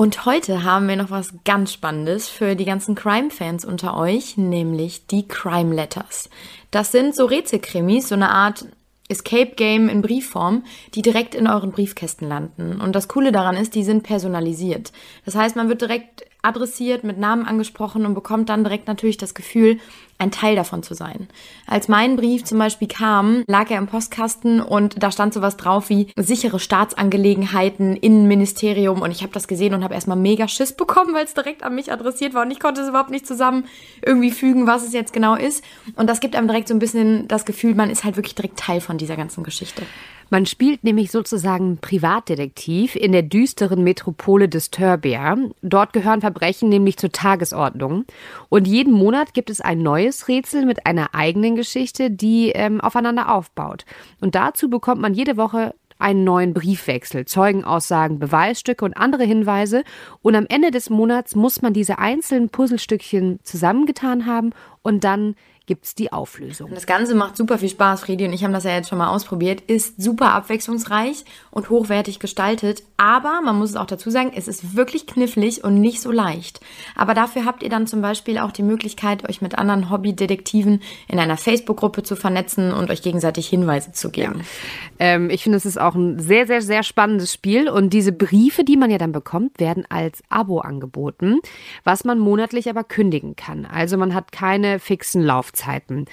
Und heute haben wir noch was ganz Spannendes für die ganzen Crime-Fans unter euch, nämlich die Crime Letters. Das sind so Rätselkrimis, so eine Art Escape Game in Briefform, die direkt in euren Briefkästen landen. Und das Coole daran ist, die sind personalisiert. Das heißt, man wird direkt adressiert, mit Namen angesprochen und bekommt dann direkt natürlich das Gefühl, ein Teil davon zu sein. Als mein Brief zum Beispiel kam, lag er im Postkasten und da stand sowas drauf wie sichere Staatsangelegenheiten, Innenministerium und ich habe das gesehen und habe erstmal mega Schiss bekommen, weil es direkt an mich adressiert war und ich konnte es überhaupt nicht zusammen irgendwie fügen, was es jetzt genau ist. Und das gibt einem direkt so ein bisschen das Gefühl, man ist halt wirklich direkt Teil von dieser ganzen Geschichte. Man spielt nämlich sozusagen Privatdetektiv in der düsteren Metropole Disturbia. Dort gehören Verbrechen nämlich zur Tagesordnung. Und jeden Monat gibt es ein neues Rätsel mit einer eigenen Geschichte, die ähm, aufeinander aufbaut. Und dazu bekommt man jede Woche einen neuen Briefwechsel, Zeugenaussagen, Beweisstücke und andere Hinweise. Und am Ende des Monats muss man diese einzelnen Puzzlestückchen zusammengetan haben und dann gibt's die Auflösung. Das Ganze macht super viel Spaß, Friedi und ich haben das ja jetzt schon mal ausprobiert, ist super abwechslungsreich und hochwertig gestaltet, aber man muss es auch dazu sagen, es ist wirklich knifflig und nicht so leicht. Aber dafür habt ihr dann zum Beispiel auch die Möglichkeit, euch mit anderen Hobbydetektiven in einer Facebook-Gruppe zu vernetzen und euch gegenseitig Hinweise zu geben. Ja. Ähm, ich finde, es ist auch ein sehr, sehr, sehr spannendes Spiel und diese Briefe, die man ja dann bekommt, werden als Abo angeboten, was man monatlich aber kündigen kann. Also man hat keine fixen Laufzeiten. Laufzeiten.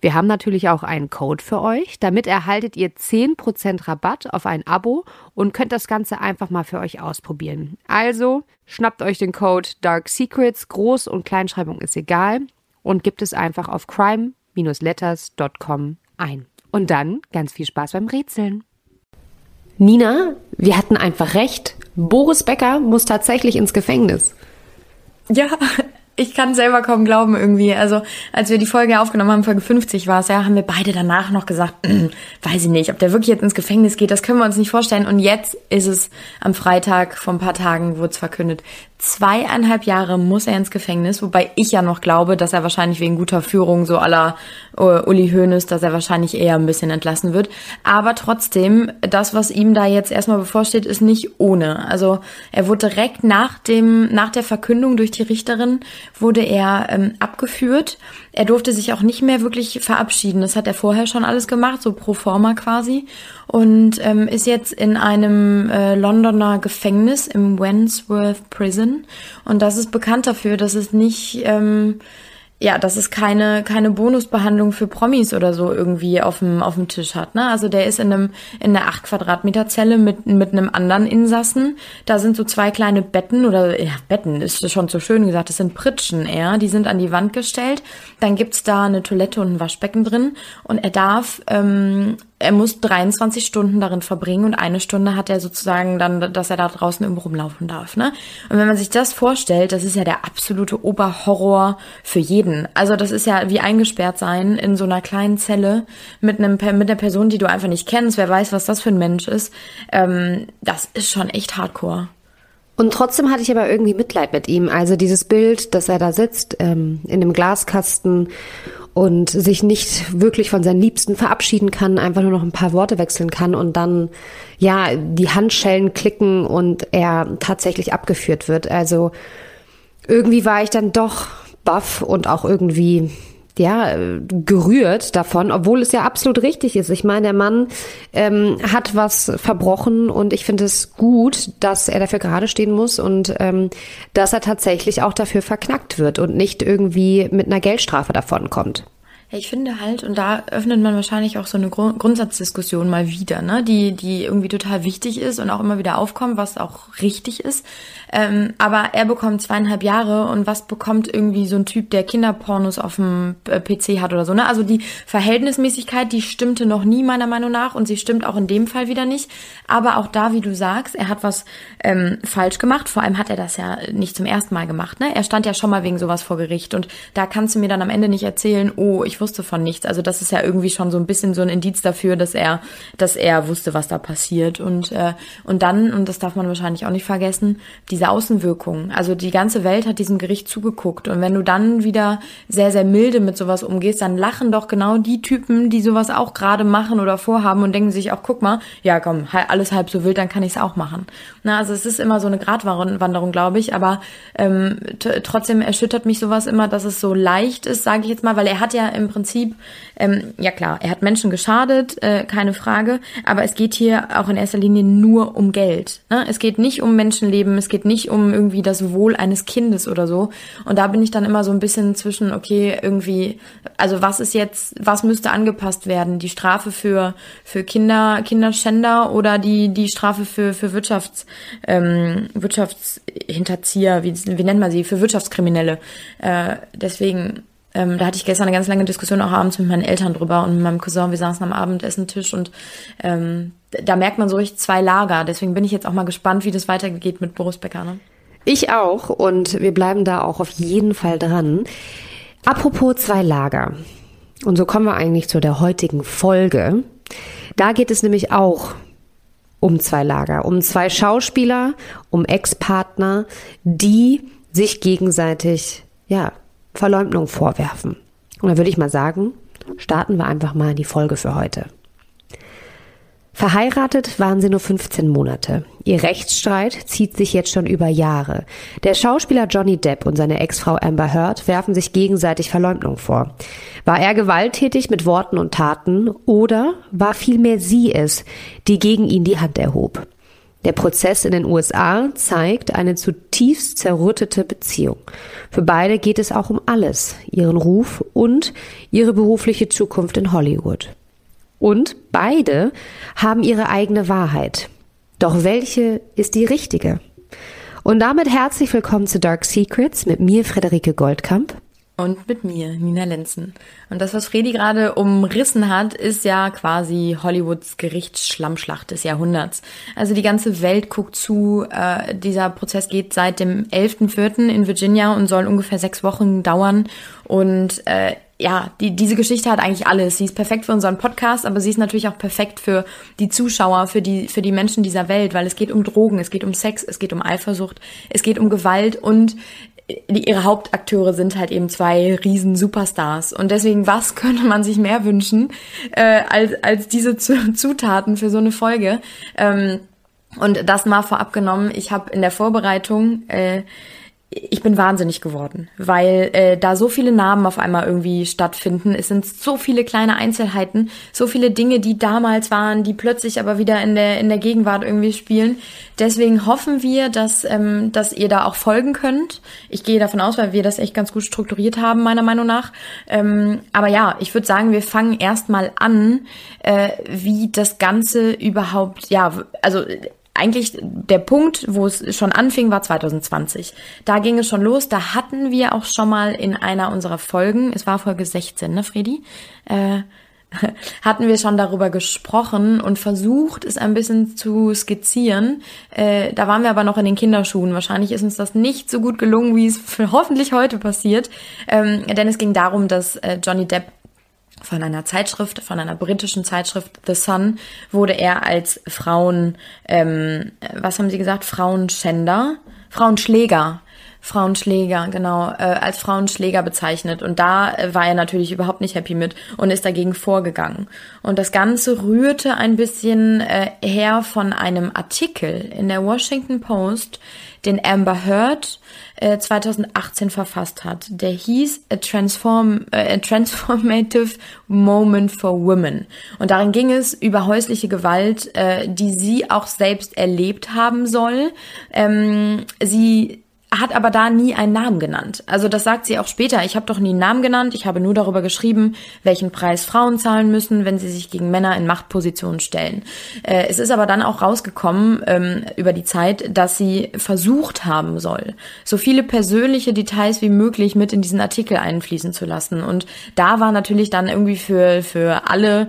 Wir haben natürlich auch einen Code für euch. Damit erhaltet ihr 10% Rabatt auf ein Abo und könnt das Ganze einfach mal für euch ausprobieren. Also schnappt euch den Code Dark Secrets, Groß- und Kleinschreibung ist egal und gibt es einfach auf crime-letters.com ein. Und dann ganz viel Spaß beim Rätseln. Nina, wir hatten einfach recht. Boris Becker muss tatsächlich ins Gefängnis. Ja, ich kann selber kaum glauben irgendwie. Also als wir die Folge aufgenommen haben, Folge 50 war es, ja, haben wir beide danach noch gesagt, hm, weiß ich nicht, ob der wirklich jetzt ins Gefängnis geht, das können wir uns nicht vorstellen. Und jetzt ist es am Freitag vor ein paar Tagen, wurde es verkündet. Zweieinhalb Jahre muss er ins Gefängnis, wobei ich ja noch glaube, dass er wahrscheinlich wegen guter Führung so aller uh, Uli Hoeneß, dass er wahrscheinlich eher ein bisschen entlassen wird. Aber trotzdem, das, was ihm da jetzt erstmal bevorsteht, ist nicht ohne. Also er wurde direkt nach dem, nach der Verkündung durch die Richterin wurde er ähm, abgeführt. Er durfte sich auch nicht mehr wirklich verabschieden. Das hat er vorher schon alles gemacht, so pro forma quasi. Und ähm, ist jetzt in einem äh, Londoner Gefängnis im Wandsworth Prison. Und das ist bekannt dafür, dass es nicht ähm, ja, dass es keine, keine Bonusbehandlung für Promis oder so irgendwie auf dem, auf dem Tisch hat. Ne? Also der ist in einem in einer 8 Quadratmeter Zelle mit, mit einem anderen Insassen. Da sind so zwei kleine Betten oder ja, Betten ist schon zu schön gesagt, das sind Pritschen eher, die sind an die Wand gestellt. Dann gibt's da eine Toilette und ein Waschbecken drin und er darf ähm, er muss 23 Stunden darin verbringen und eine Stunde hat er sozusagen dann, dass er da draußen irgendwo rumlaufen darf. Ne? Und wenn man sich das vorstellt, das ist ja der absolute Oberhorror für jeden. Also das ist ja wie eingesperrt sein in so einer kleinen Zelle mit einem mit einer Person, die du einfach nicht kennst. Wer weiß, was das für ein Mensch ist. Ähm, das ist schon echt Hardcore. Und trotzdem hatte ich aber irgendwie Mitleid mit ihm. Also dieses Bild, dass er da sitzt ähm, in dem Glaskasten und sich nicht wirklich von seinen Liebsten verabschieden kann, einfach nur noch ein paar Worte wechseln kann und dann ja die Handschellen klicken und er tatsächlich abgeführt wird. Also irgendwie war ich dann doch baff und auch irgendwie ja, gerührt davon, obwohl es ja absolut richtig ist. Ich meine, der Mann ähm, hat was verbrochen und ich finde es gut, dass er dafür gerade stehen muss und ähm, dass er tatsächlich auch dafür verknackt wird und nicht irgendwie mit einer Geldstrafe davonkommt. Ich finde halt, und da öffnet man wahrscheinlich auch so eine Grund Grundsatzdiskussion mal wieder, ne, die, die irgendwie total wichtig ist und auch immer wieder aufkommt, was auch richtig ist. Ähm, aber er bekommt zweieinhalb Jahre und was bekommt irgendwie so ein Typ, der Kinderpornos auf dem äh, PC hat oder so, ne? Also die Verhältnismäßigkeit, die stimmte noch nie meiner Meinung nach und sie stimmt auch in dem Fall wieder nicht. Aber auch da, wie du sagst, er hat was ähm, falsch gemacht. Vor allem hat er das ja nicht zum ersten Mal gemacht, ne? Er stand ja schon mal wegen sowas vor Gericht und da kannst du mir dann am Ende nicht erzählen, oh, ich ich wusste von nichts. Also das ist ja irgendwie schon so ein bisschen so ein Indiz dafür, dass er, dass er wusste, was da passiert. Und, äh, und dann, und das darf man wahrscheinlich auch nicht vergessen, diese Außenwirkungen. Also die ganze Welt hat diesem Gericht zugeguckt. Und wenn du dann wieder sehr, sehr milde mit sowas umgehst, dann lachen doch genau die Typen, die sowas auch gerade machen oder vorhaben und denken sich auch, guck mal, ja komm, alles halb so wild, dann kann ich es auch machen. Na, also es ist immer so eine Gratwanderung, glaube ich, aber ähm, trotzdem erschüttert mich sowas immer, dass es so leicht ist, sage ich jetzt mal, weil er hat ja im Prinzip, ähm, ja klar, er hat Menschen geschadet, äh, keine Frage, aber es geht hier auch in erster Linie nur um Geld. Ne? Es geht nicht um Menschenleben, es geht nicht um irgendwie das Wohl eines Kindes oder so. Und da bin ich dann immer so ein bisschen zwischen, okay, irgendwie, also was ist jetzt, was müsste angepasst werden? Die Strafe für, für Kinder, Kinderschänder oder die, die Strafe für, für Wirtschafts, ähm, Wirtschaftshinterzieher, wie, wie nennt man sie, für Wirtschaftskriminelle. Äh, deswegen, ähm, da hatte ich gestern eine ganz lange Diskussion auch abends mit meinen Eltern drüber und mit meinem Cousin. Wir saßen am Abendessentisch und ähm, da merkt man so richtig zwei Lager. Deswegen bin ich jetzt auch mal gespannt, wie das weitergeht mit Boris Becker. Ne? Ich auch und wir bleiben da auch auf jeden Fall dran. Apropos zwei Lager. Und so kommen wir eigentlich zu der heutigen Folge. Da geht es nämlich auch um zwei Lager, um zwei Schauspieler, um Ex-Partner, die sich gegenseitig, ja, Verleumdung vorwerfen. Und da würde ich mal sagen, starten wir einfach mal die Folge für heute. Verheiratet waren sie nur 15 Monate. Ihr Rechtsstreit zieht sich jetzt schon über Jahre. Der Schauspieler Johnny Depp und seine Ex-Frau Amber Heard werfen sich gegenseitig Verleumdung vor. War er gewalttätig mit Worten und Taten oder war vielmehr sie es, die gegen ihn die Hand erhob? Der Prozess in den USA zeigt eine zutiefst zerrüttete Beziehung. Für beide geht es auch um alles, ihren Ruf und ihre berufliche Zukunft in Hollywood. Und beide haben ihre eigene Wahrheit. Doch welche ist die richtige? Und damit herzlich willkommen zu Dark Secrets mit mir, Frederike Goldkamp. Und mit mir, Nina Lenzen. Und das, was Fredi gerade umrissen hat, ist ja quasi Hollywoods Gerichtsschlammschlacht des Jahrhunderts. Also die ganze Welt guckt zu. Äh, dieser Prozess geht seit dem 11.04. in Virginia und soll ungefähr sechs Wochen dauern. Und äh, ja, die, diese Geschichte hat eigentlich alles. Sie ist perfekt für unseren Podcast, aber sie ist natürlich auch perfekt für die Zuschauer, für die, für die Menschen dieser Welt, weil es geht um Drogen, es geht um Sex, es geht um Eifersucht, es geht um Gewalt und die, ihre Hauptakteure sind halt eben zwei riesen Superstars. Und deswegen, was könnte man sich mehr wünschen, äh, als, als diese Zutaten für so eine Folge? Ähm, und das mal vorab genommen, ich habe in der Vorbereitung äh, ich bin wahnsinnig geworden, weil äh, da so viele Namen auf einmal irgendwie stattfinden. Es sind so viele kleine Einzelheiten, so viele Dinge, die damals waren, die plötzlich aber wieder in der in der Gegenwart irgendwie spielen. Deswegen hoffen wir, dass ähm, dass ihr da auch folgen könnt. Ich gehe davon aus, weil wir das echt ganz gut strukturiert haben, meiner Meinung nach. Ähm, aber ja, ich würde sagen, wir fangen erstmal an, äh, wie das Ganze überhaupt, ja, also eigentlich der Punkt, wo es schon anfing, war 2020. Da ging es schon los. Da hatten wir auch schon mal in einer unserer Folgen, es war Folge 16, ne, Fredi? Äh, hatten wir schon darüber gesprochen und versucht, es ein bisschen zu skizzieren. Äh, da waren wir aber noch in den Kinderschuhen. Wahrscheinlich ist uns das nicht so gut gelungen, wie es hoffentlich heute passiert. Ähm, denn es ging darum, dass äh, Johnny Depp von einer Zeitschrift, von einer britischen Zeitschrift The Sun, wurde er als Frauen, ähm, was haben Sie gesagt, Frauenschänder, Frauenschläger, Frauenschläger, genau, äh, als Frauenschläger bezeichnet. Und da äh, war er natürlich überhaupt nicht happy mit und ist dagegen vorgegangen. Und das Ganze rührte ein bisschen äh, her von einem Artikel in der Washington Post, den Amber Heard äh, 2018 verfasst hat. Der hieß A, Transform, äh, A Transformative Moment for Women. Und darin ging es über häusliche Gewalt, äh, die sie auch selbst erlebt haben soll. Ähm, sie hat aber da nie einen Namen genannt. Also das sagt sie auch später. Ich habe doch nie einen Namen genannt. Ich habe nur darüber geschrieben, welchen Preis Frauen zahlen müssen, wenn sie sich gegen Männer in Machtpositionen stellen. Äh, es ist aber dann auch rausgekommen ähm, über die Zeit, dass sie versucht haben soll, so viele persönliche Details wie möglich mit in diesen Artikel einfließen zu lassen. Und da war natürlich dann irgendwie für für alle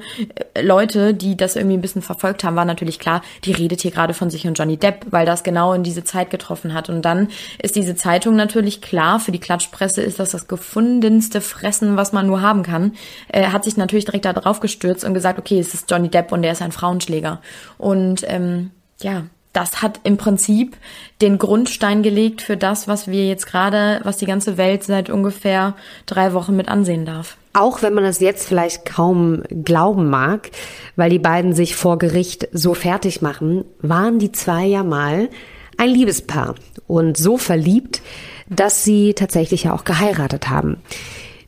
äh, Leute, die das irgendwie ein bisschen verfolgt haben, war natürlich klar, die redet hier gerade von sich und Johnny Depp, weil das genau in diese Zeit getroffen hat. Und dann ist diese Zeitung natürlich klar. Für die Klatschpresse ist das das gefundenste Fressen, was man nur haben kann. Er hat sich natürlich direkt da gestürzt und gesagt, okay, es ist Johnny Depp und der ist ein Frauenschläger. Und ähm, ja, das hat im Prinzip den Grundstein gelegt für das, was wir jetzt gerade, was die ganze Welt seit ungefähr drei Wochen mit ansehen darf. Auch wenn man das jetzt vielleicht kaum glauben mag, weil die beiden sich vor Gericht so fertig machen, waren die zwei ja mal ein Liebespaar und so verliebt, dass sie tatsächlich ja auch geheiratet haben.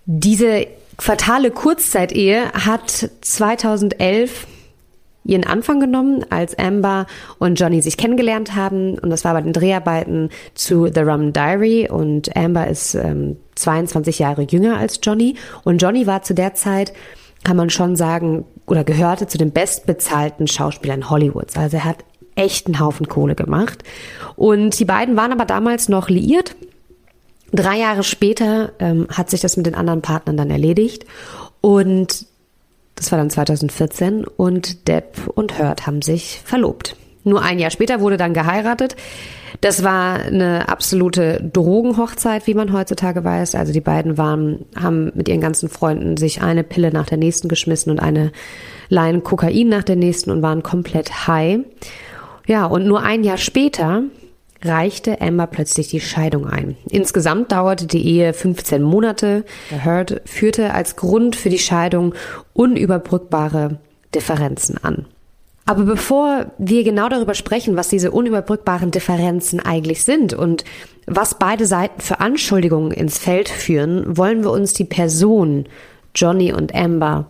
Diese fatale Kurzzeit-Ehe hat 2011 ihren Anfang genommen, als Amber und Johnny sich kennengelernt haben. Und das war bei den Dreharbeiten zu The Rum Diary. Und Amber ist ähm, 22 Jahre jünger als Johnny. Und Johnny war zu der Zeit, kann man schon sagen, oder gehörte zu den bestbezahlten Schauspielern Hollywoods. Also er hat echt einen Haufen Kohle gemacht. Und die beiden waren aber damals noch liiert. Drei Jahre später ähm, hat sich das mit den anderen Partnern dann erledigt. Und das war dann 2014 und Depp und Hurt haben sich verlobt. Nur ein Jahr später wurde dann geheiratet. Das war eine absolute Drogenhochzeit, wie man heutzutage weiß. Also die beiden waren, haben mit ihren ganzen Freunden sich eine Pille nach der nächsten geschmissen und eine Line Kokain nach der nächsten und waren komplett high. Ja, und nur ein Jahr später reichte Amber plötzlich die Scheidung ein. Insgesamt dauerte die Ehe 15 Monate. Heard führte als Grund für die Scheidung unüberbrückbare Differenzen an. Aber bevor wir genau darüber sprechen, was diese unüberbrückbaren Differenzen eigentlich sind und was beide Seiten für Anschuldigungen ins Feld führen, wollen wir uns die Person Johnny und Amber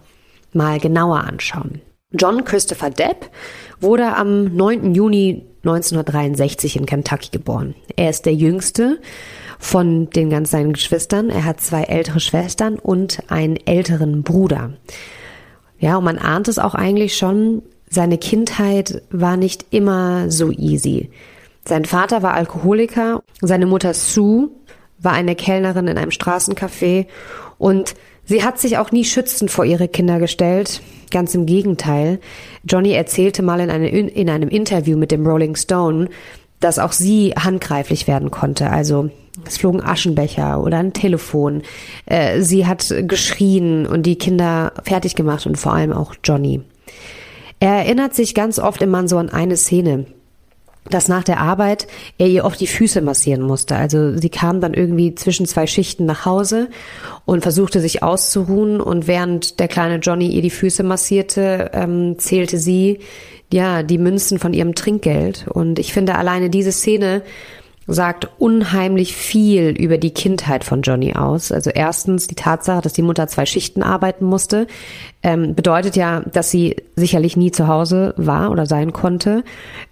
mal genauer anschauen. John Christopher Depp wurde am 9. Juni 1963 in Kentucky geboren. Er ist der jüngste von den ganz seinen Geschwistern. Er hat zwei ältere Schwestern und einen älteren Bruder. Ja, und man ahnt es auch eigentlich schon, seine Kindheit war nicht immer so easy. Sein Vater war Alkoholiker, seine Mutter Sue war eine Kellnerin in einem Straßencafé und sie hat sich auch nie schützend vor ihre Kinder gestellt. Ganz im Gegenteil. Johnny erzählte mal in, eine, in einem Interview mit dem Rolling Stone, dass auch sie handgreiflich werden konnte. Also es flogen Aschenbecher oder ein Telefon. Äh, sie hat geschrien und die Kinder fertig gemacht und vor allem auch Johnny. Er erinnert sich ganz oft immer so an eine Szene dass nach der Arbeit er ihr oft die Füße massieren musste. Also sie kam dann irgendwie zwischen zwei Schichten nach Hause und versuchte sich auszuruhen und während der kleine Johnny ihr die Füße massierte, ähm, zählte sie ja die Münzen von ihrem Trinkgeld. Und ich finde alleine diese Szene sagt unheimlich viel über die Kindheit von Johnny aus. Also erstens die Tatsache, dass die Mutter zwei Schichten arbeiten musste, ähm, bedeutet ja, dass sie sicherlich nie zu Hause war oder sein konnte.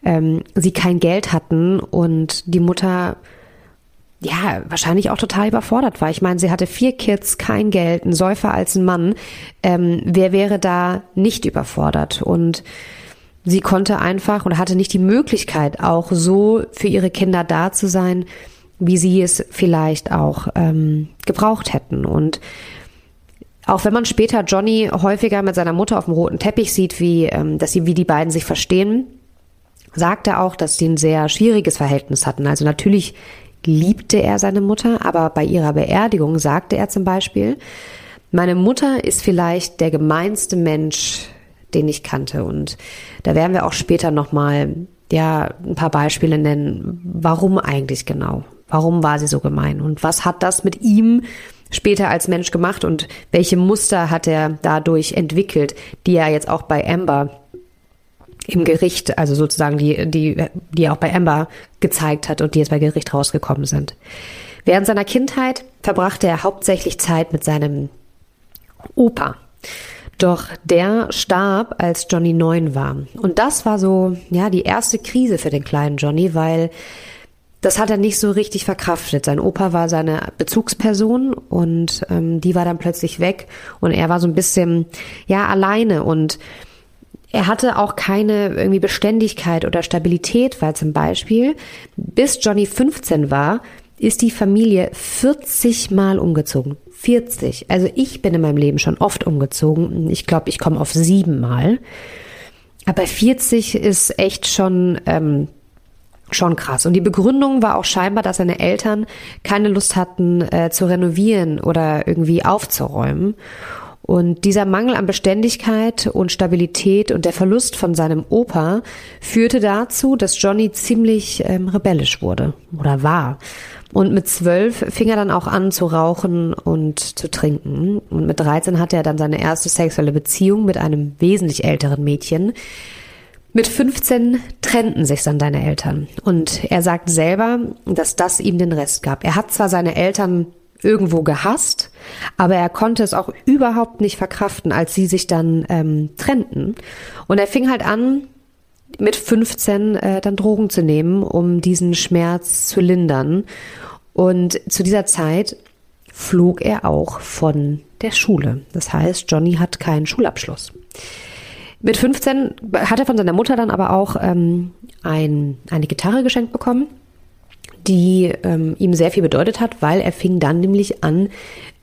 Ähm, sie kein Geld hatten und die Mutter ja, wahrscheinlich auch total überfordert war. Ich meine, sie hatte vier Kids, kein Geld, ein Säufer als ein Mann. Ähm, wer wäre da nicht überfordert? Und sie konnte einfach oder hatte nicht die Möglichkeit, auch so für ihre Kinder da zu sein, wie sie es vielleicht auch ähm, gebraucht hätten. Und auch wenn man später Johnny häufiger mit seiner Mutter auf dem roten Teppich sieht, wie ähm, dass sie wie die beiden sich verstehen, sagt er auch, dass sie ein sehr schwieriges Verhältnis hatten. Also natürlich liebte er seine Mutter, aber bei ihrer Beerdigung sagte er zum Beispiel, meine Mutter ist vielleicht der gemeinste Mensch, den ich kannte. Und da werden wir auch später nochmal ja, ein paar Beispiele nennen, warum eigentlich genau? Warum war sie so gemein? Und was hat das mit ihm später als Mensch gemacht und welche Muster hat er dadurch entwickelt, die er jetzt auch bei Amber im Gericht, also sozusagen die, die, die er auch bei Amber gezeigt hat und die jetzt bei Gericht rausgekommen sind. Während seiner Kindheit verbrachte er hauptsächlich Zeit mit seinem Opa. Doch der starb, als Johnny neun war. Und das war so, ja, die erste Krise für den kleinen Johnny, weil das hat er nicht so richtig verkraftet. Sein Opa war seine Bezugsperson und ähm, die war dann plötzlich weg und er war so ein bisschen, ja, alleine und er hatte auch keine irgendwie Beständigkeit oder Stabilität, weil zum Beispiel bis Johnny 15 war, ist die Familie 40 Mal umgezogen. 40. Also ich bin in meinem Leben schon oft umgezogen. Ich glaube, ich komme auf sieben Mal. Aber 40 ist echt schon, ähm, Schon krass. Und die Begründung war auch scheinbar, dass seine Eltern keine Lust hatten äh, zu renovieren oder irgendwie aufzuräumen. Und dieser Mangel an Beständigkeit und Stabilität und der Verlust von seinem Opa führte dazu, dass Johnny ziemlich ähm, rebellisch wurde oder war. Und mit zwölf fing er dann auch an zu rauchen und zu trinken. Und mit 13 hatte er dann seine erste sexuelle Beziehung mit einem wesentlich älteren Mädchen. Mit 15 trennten sich dann deine Eltern. Und er sagt selber, dass das ihm den Rest gab. Er hat zwar seine Eltern irgendwo gehasst, aber er konnte es auch überhaupt nicht verkraften, als sie sich dann ähm, trennten. Und er fing halt an, mit 15 äh, dann Drogen zu nehmen, um diesen Schmerz zu lindern. Und zu dieser Zeit flog er auch von der Schule. Das heißt, Johnny hat keinen Schulabschluss. Mit 15 hat er von seiner Mutter dann aber auch ähm, ein, eine Gitarre geschenkt bekommen die ähm, ihm sehr viel bedeutet hat, weil er fing dann nämlich an,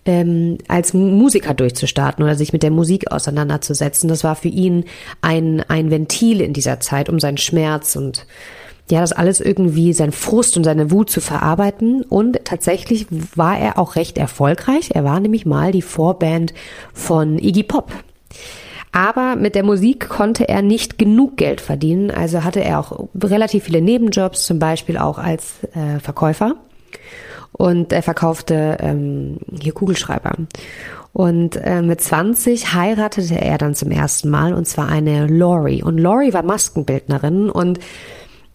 ähm, als Musiker durchzustarten oder sich mit der Musik auseinanderzusetzen. Das war für ihn ein, ein Ventil in dieser Zeit, um seinen Schmerz und ja, das alles irgendwie, sein Frust und seine Wut zu verarbeiten. Und tatsächlich war er auch recht erfolgreich. Er war nämlich mal die Vorband von Iggy Pop. Aber mit der Musik konnte er nicht genug Geld verdienen. Also hatte er auch relativ viele Nebenjobs, zum Beispiel auch als äh, Verkäufer. Und er verkaufte ähm, hier Kugelschreiber. Und äh, mit 20 heiratete er dann zum ersten Mal und zwar eine Lori. Und Lori war Maskenbildnerin und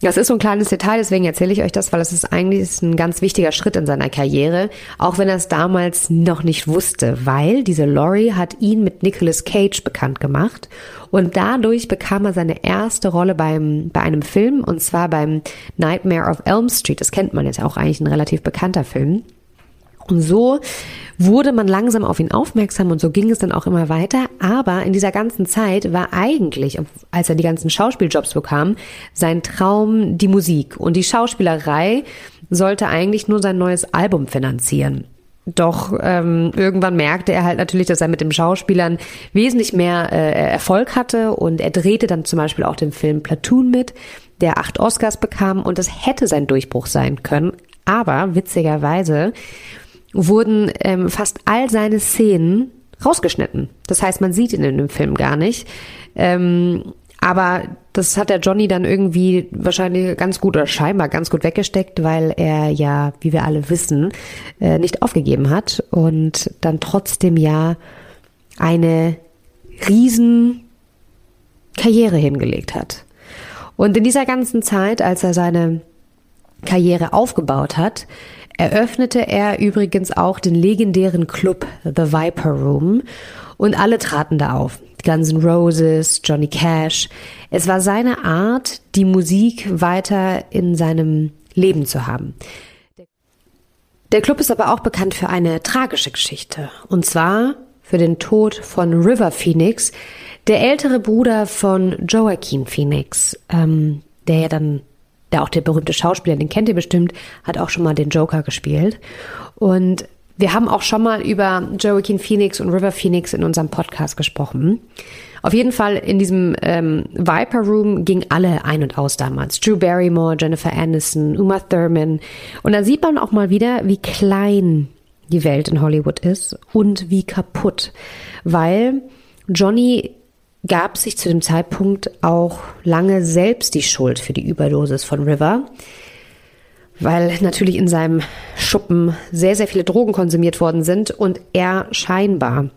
das ist so ein kleines Detail, deswegen erzähle ich euch das, weil es ist eigentlich ein ganz wichtiger Schritt in seiner Karriere, auch wenn er es damals noch nicht wusste, weil diese Laurie hat ihn mit Nicolas Cage bekannt gemacht und dadurch bekam er seine erste Rolle beim, bei einem Film und zwar beim Nightmare of Elm Street. Das kennt man jetzt auch eigentlich ein relativ bekannter Film. Und so wurde man langsam auf ihn aufmerksam und so ging es dann auch immer weiter. Aber in dieser ganzen Zeit war eigentlich, als er die ganzen Schauspieljobs bekam, sein Traum die Musik. Und die Schauspielerei sollte eigentlich nur sein neues Album finanzieren. Doch ähm, irgendwann merkte er halt natürlich, dass er mit dem Schauspielern wesentlich mehr äh, Erfolg hatte und er drehte dann zum Beispiel auch den Film Platoon mit, der acht Oscars bekam und das hätte sein Durchbruch sein können. Aber witzigerweise wurden ähm, fast all seine Szenen rausgeschnitten. Das heißt, man sieht ihn in dem Film gar nicht. Ähm, aber das hat der Johnny dann irgendwie wahrscheinlich ganz gut oder scheinbar ganz gut weggesteckt, weil er ja, wie wir alle wissen, äh, nicht aufgegeben hat und dann trotzdem ja eine riesen Karriere hingelegt hat. Und in dieser ganzen Zeit, als er seine Karriere aufgebaut hat, eröffnete er übrigens auch den legendären Club The Viper Room und alle traten da auf. Guns N' Roses, Johnny Cash. Es war seine Art, die Musik weiter in seinem Leben zu haben. Der Club ist aber auch bekannt für eine tragische Geschichte. Und zwar für den Tod von River Phoenix, der ältere Bruder von Joaquin Phoenix, ähm, der ja dann der auch der berühmte Schauspieler, den kennt ihr bestimmt, hat auch schon mal den Joker gespielt. Und wir haben auch schon mal über Joaquin Phoenix und River Phoenix in unserem Podcast gesprochen. Auf jeden Fall in diesem ähm, Viper Room ging alle ein und aus damals. Drew Barrymore, Jennifer Aniston, Uma Thurman. Und da sieht man auch mal wieder, wie klein die Welt in Hollywood ist und wie kaputt. Weil Johnny gab sich zu dem Zeitpunkt auch lange selbst die Schuld für die Überdosis von River, weil natürlich in seinem Schuppen sehr, sehr viele Drogen konsumiert worden sind und er scheinbar,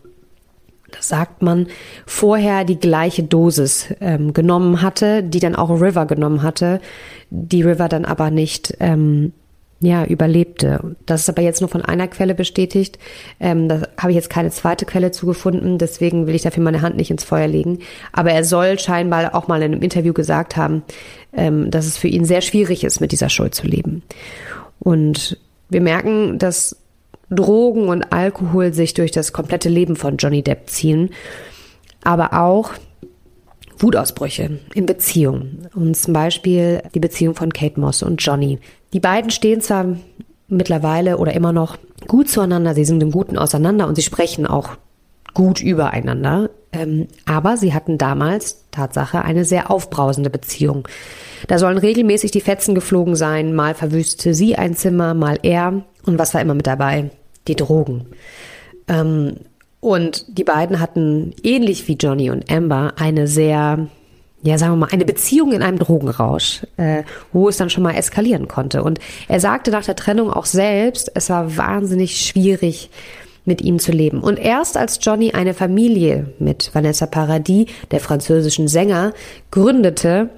das sagt man, vorher die gleiche Dosis ähm, genommen hatte, die dann auch River genommen hatte, die River dann aber nicht ähm, ja, überlebte. Das ist aber jetzt nur von einer Quelle bestätigt. Ähm, da habe ich jetzt keine zweite Quelle zugefunden, deswegen will ich dafür meine Hand nicht ins Feuer legen. Aber er soll scheinbar auch mal in einem Interview gesagt haben, ähm, dass es für ihn sehr schwierig ist, mit dieser Schuld zu leben. Und wir merken, dass Drogen und Alkohol sich durch das komplette Leben von Johnny Depp ziehen, aber auch Wutausbrüche in Beziehungen. Und zum Beispiel die Beziehung von Kate Moss und Johnny. Die beiden stehen zwar mittlerweile oder immer noch gut zueinander, sie sind im Guten auseinander und sie sprechen auch gut übereinander. Ähm, aber sie hatten damals, Tatsache, eine sehr aufbrausende Beziehung. Da sollen regelmäßig die Fetzen geflogen sein, mal verwüstete sie ein Zimmer, mal er. Und was war immer mit dabei? Die Drogen. Ähm, und die beiden hatten, ähnlich wie Johnny und Amber, eine sehr, ja, sagen wir mal, eine Beziehung in einem Drogenrausch, äh, wo es dann schon mal eskalieren konnte. Und er sagte nach der Trennung auch selbst, es war wahnsinnig schwierig, mit ihm zu leben. Und erst als Johnny eine Familie mit Vanessa Paradis, der französischen Sänger, gründete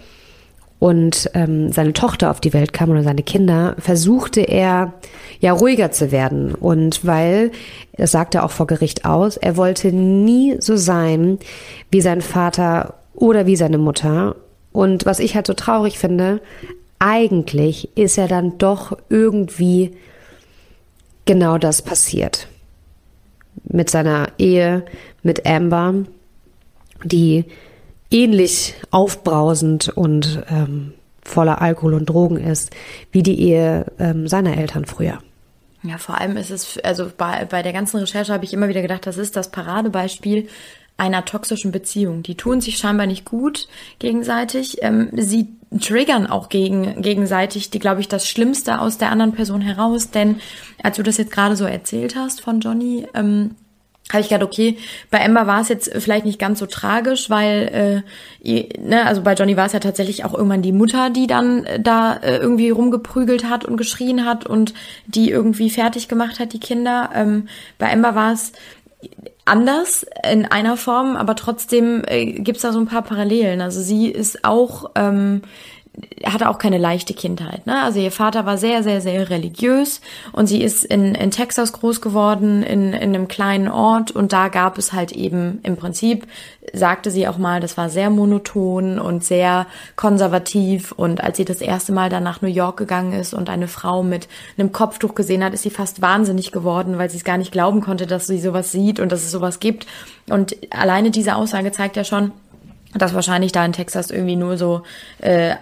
und ähm, seine Tochter auf die Welt kam oder seine Kinder, versuchte er ja ruhiger zu werden. Und weil, das sagt er auch vor Gericht aus, er wollte nie so sein wie sein Vater oder wie seine Mutter. Und was ich halt so traurig finde, eigentlich ist er dann doch irgendwie genau das passiert mit seiner Ehe mit Amber, die ähnlich aufbrausend und ähm, voller Alkohol und Drogen ist, wie die Ehe ähm, seiner Eltern früher. Ja, vor allem ist es, also bei, bei der ganzen Recherche habe ich immer wieder gedacht, das ist das Paradebeispiel einer toxischen Beziehung. Die tun sich scheinbar nicht gut gegenseitig. Ähm, sie triggern auch gegen, gegenseitig, die, glaube ich, das Schlimmste aus der anderen Person heraus. Denn als du das jetzt gerade so erzählt hast von Johnny, ähm, habe ich gedacht, okay, bei Emma war es jetzt vielleicht nicht ganz so tragisch, weil, äh, ne, also bei Johnny war es ja tatsächlich auch irgendwann die Mutter, die dann äh, da äh, irgendwie rumgeprügelt hat und geschrien hat und die irgendwie fertig gemacht hat, die Kinder. Ähm, bei Emma war es anders in einer Form, aber trotzdem äh, gibt's da so ein paar Parallelen. Also sie ist auch ähm, hatte auch keine leichte Kindheit. Ne? Also ihr Vater war sehr, sehr, sehr religiös und sie ist in, in Texas groß geworden, in, in einem kleinen Ort und da gab es halt eben im Prinzip, sagte sie auch mal, das war sehr monoton und sehr konservativ und als sie das erste Mal dann nach New York gegangen ist und eine Frau mit einem Kopftuch gesehen hat, ist sie fast wahnsinnig geworden, weil sie es gar nicht glauben konnte, dass sie sowas sieht und dass es sowas gibt. Und alleine diese Aussage zeigt ja schon, dass wahrscheinlich da in Texas irgendwie nur so äh,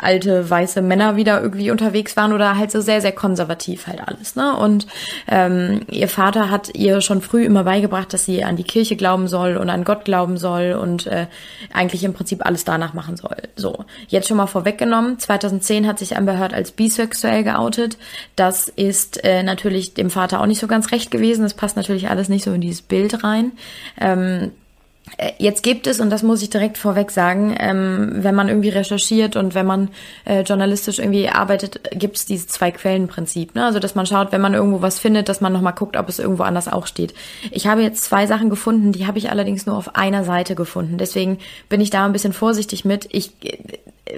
alte weiße Männer wieder irgendwie unterwegs waren oder halt so sehr sehr konservativ halt alles ne? Und ähm, ihr Vater hat ihr schon früh immer beigebracht dass sie an die Kirche glauben soll und an Gott glauben soll und äh, eigentlich im Prinzip alles danach machen soll. So jetzt schon mal vorweggenommen 2010 hat sich Amber Heard als bisexuell geoutet. Das ist äh, natürlich dem Vater auch nicht so ganz recht gewesen. Das passt natürlich alles nicht so in dieses Bild rein. Ähm, äh, Jetzt gibt es, und das muss ich direkt vorweg sagen, ähm, wenn man irgendwie recherchiert und wenn man äh, journalistisch irgendwie arbeitet, gibt es dieses Zwei-Quellen-Prinzip. Ne? Also, dass man schaut, wenn man irgendwo was findet, dass man nochmal guckt, ob es irgendwo anders auch steht. Ich habe jetzt zwei Sachen gefunden, die habe ich allerdings nur auf einer Seite gefunden. Deswegen bin ich da ein bisschen vorsichtig mit. Ich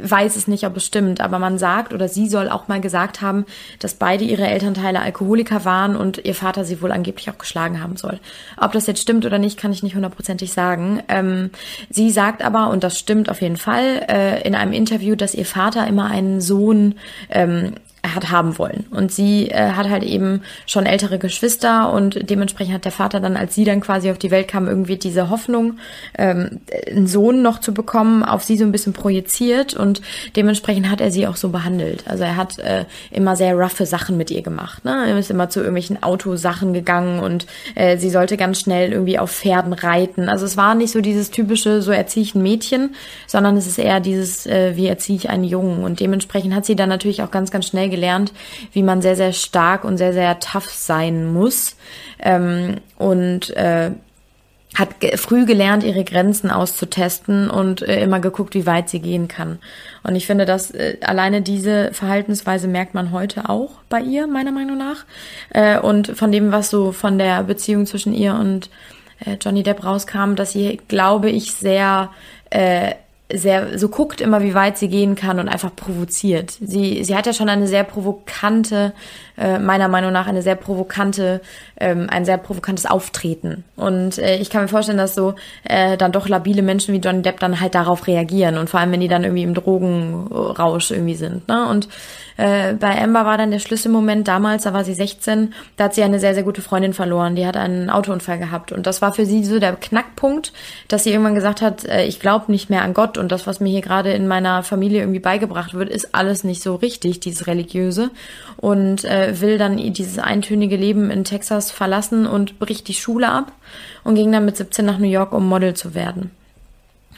weiß es nicht, ob es stimmt, aber man sagt oder sie soll auch mal gesagt haben, dass beide ihre Elternteile Alkoholiker waren und ihr Vater sie wohl angeblich auch geschlagen haben soll. Ob das jetzt stimmt oder nicht, kann ich nicht hundertprozentig sagen. Ähm, sie sagt aber, und das stimmt auf jeden Fall, äh, in einem Interview, dass ihr Vater immer einen Sohn ähm, hat haben wollen. Und sie äh, hat halt eben schon ältere Geschwister und dementsprechend hat der Vater dann, als sie dann quasi auf die Welt kam, irgendwie diese Hoffnung, ähm, einen Sohn noch zu bekommen, auf sie so ein bisschen projiziert und dementsprechend hat er sie auch so behandelt. Also er hat äh, immer sehr roughe Sachen mit ihr gemacht. Ne? Er ist immer zu irgendwelchen Autosachen gegangen und äh, sie sollte ganz schnell irgendwie auf Pferden reiten. Also es war nicht so dieses typische, so erziehe ich ein Mädchen, sondern es ist eher dieses, äh, wie erziehe ich einen Jungen. Und dementsprechend hat sie dann natürlich auch ganz, ganz schnell gelernt, wie man sehr, sehr stark und sehr, sehr tough sein muss. Ähm, und äh, hat früh gelernt, ihre Grenzen auszutesten und äh, immer geguckt, wie weit sie gehen kann. Und ich finde, dass äh, alleine diese Verhaltensweise merkt man heute auch bei ihr, meiner Meinung nach. Äh, und von dem, was so von der Beziehung zwischen ihr und äh, Johnny Depp rauskam, dass sie, glaube ich, sehr äh, sehr so guckt immer, wie weit sie gehen kann und einfach provoziert. Sie, sie hat ja schon eine sehr provokante, äh, meiner Meinung nach eine sehr provokante, ähm, ein sehr provokantes Auftreten. Und äh, ich kann mir vorstellen, dass so äh, dann doch labile Menschen wie Johnny Depp dann halt darauf reagieren und vor allem, wenn die dann irgendwie im Drogenrausch irgendwie sind. Ne? Und äh, bei Amber war dann der Schlüsselmoment damals, da war sie 16, da hat sie eine sehr, sehr gute Freundin verloren. Die hat einen Autounfall gehabt. Und das war für sie so der Knackpunkt, dass sie irgendwann gesagt hat, äh, ich glaube nicht mehr an Gott und das, was mir hier gerade in meiner Familie irgendwie beigebracht wird, ist alles nicht so richtig, dieses Religiöse. Und äh, will dann dieses eintönige Leben in Texas verlassen und bricht die Schule ab und ging dann mit 17 nach New York, um Model zu werden.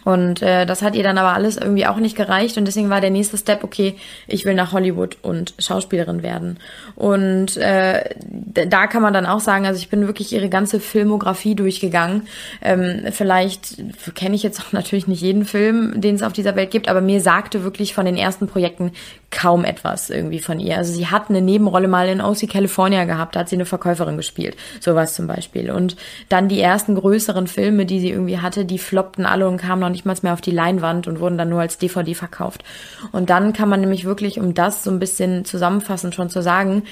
Und äh, das hat ihr dann aber alles irgendwie auch nicht gereicht und deswegen war der nächste Step, okay, ich will nach Hollywood und Schauspielerin werden. Und äh, da kann man dann auch sagen, also ich bin wirklich ihre ganze Filmografie durchgegangen. Ähm, vielleicht kenne ich jetzt auch natürlich nicht jeden Film, den es auf dieser Welt gibt, aber mir sagte wirklich von den ersten Projekten kaum etwas irgendwie von ihr. Also sie hat eine Nebenrolle mal in OC California gehabt, da hat sie eine Verkäuferin gespielt, sowas zum Beispiel. Und dann die ersten größeren Filme, die sie irgendwie hatte, die floppten alle und kamen noch nicht mal mehr auf die Leinwand und wurden dann nur als DVD verkauft. Und dann kann man nämlich wirklich, um das so ein bisschen zusammenfassend schon zu sagen,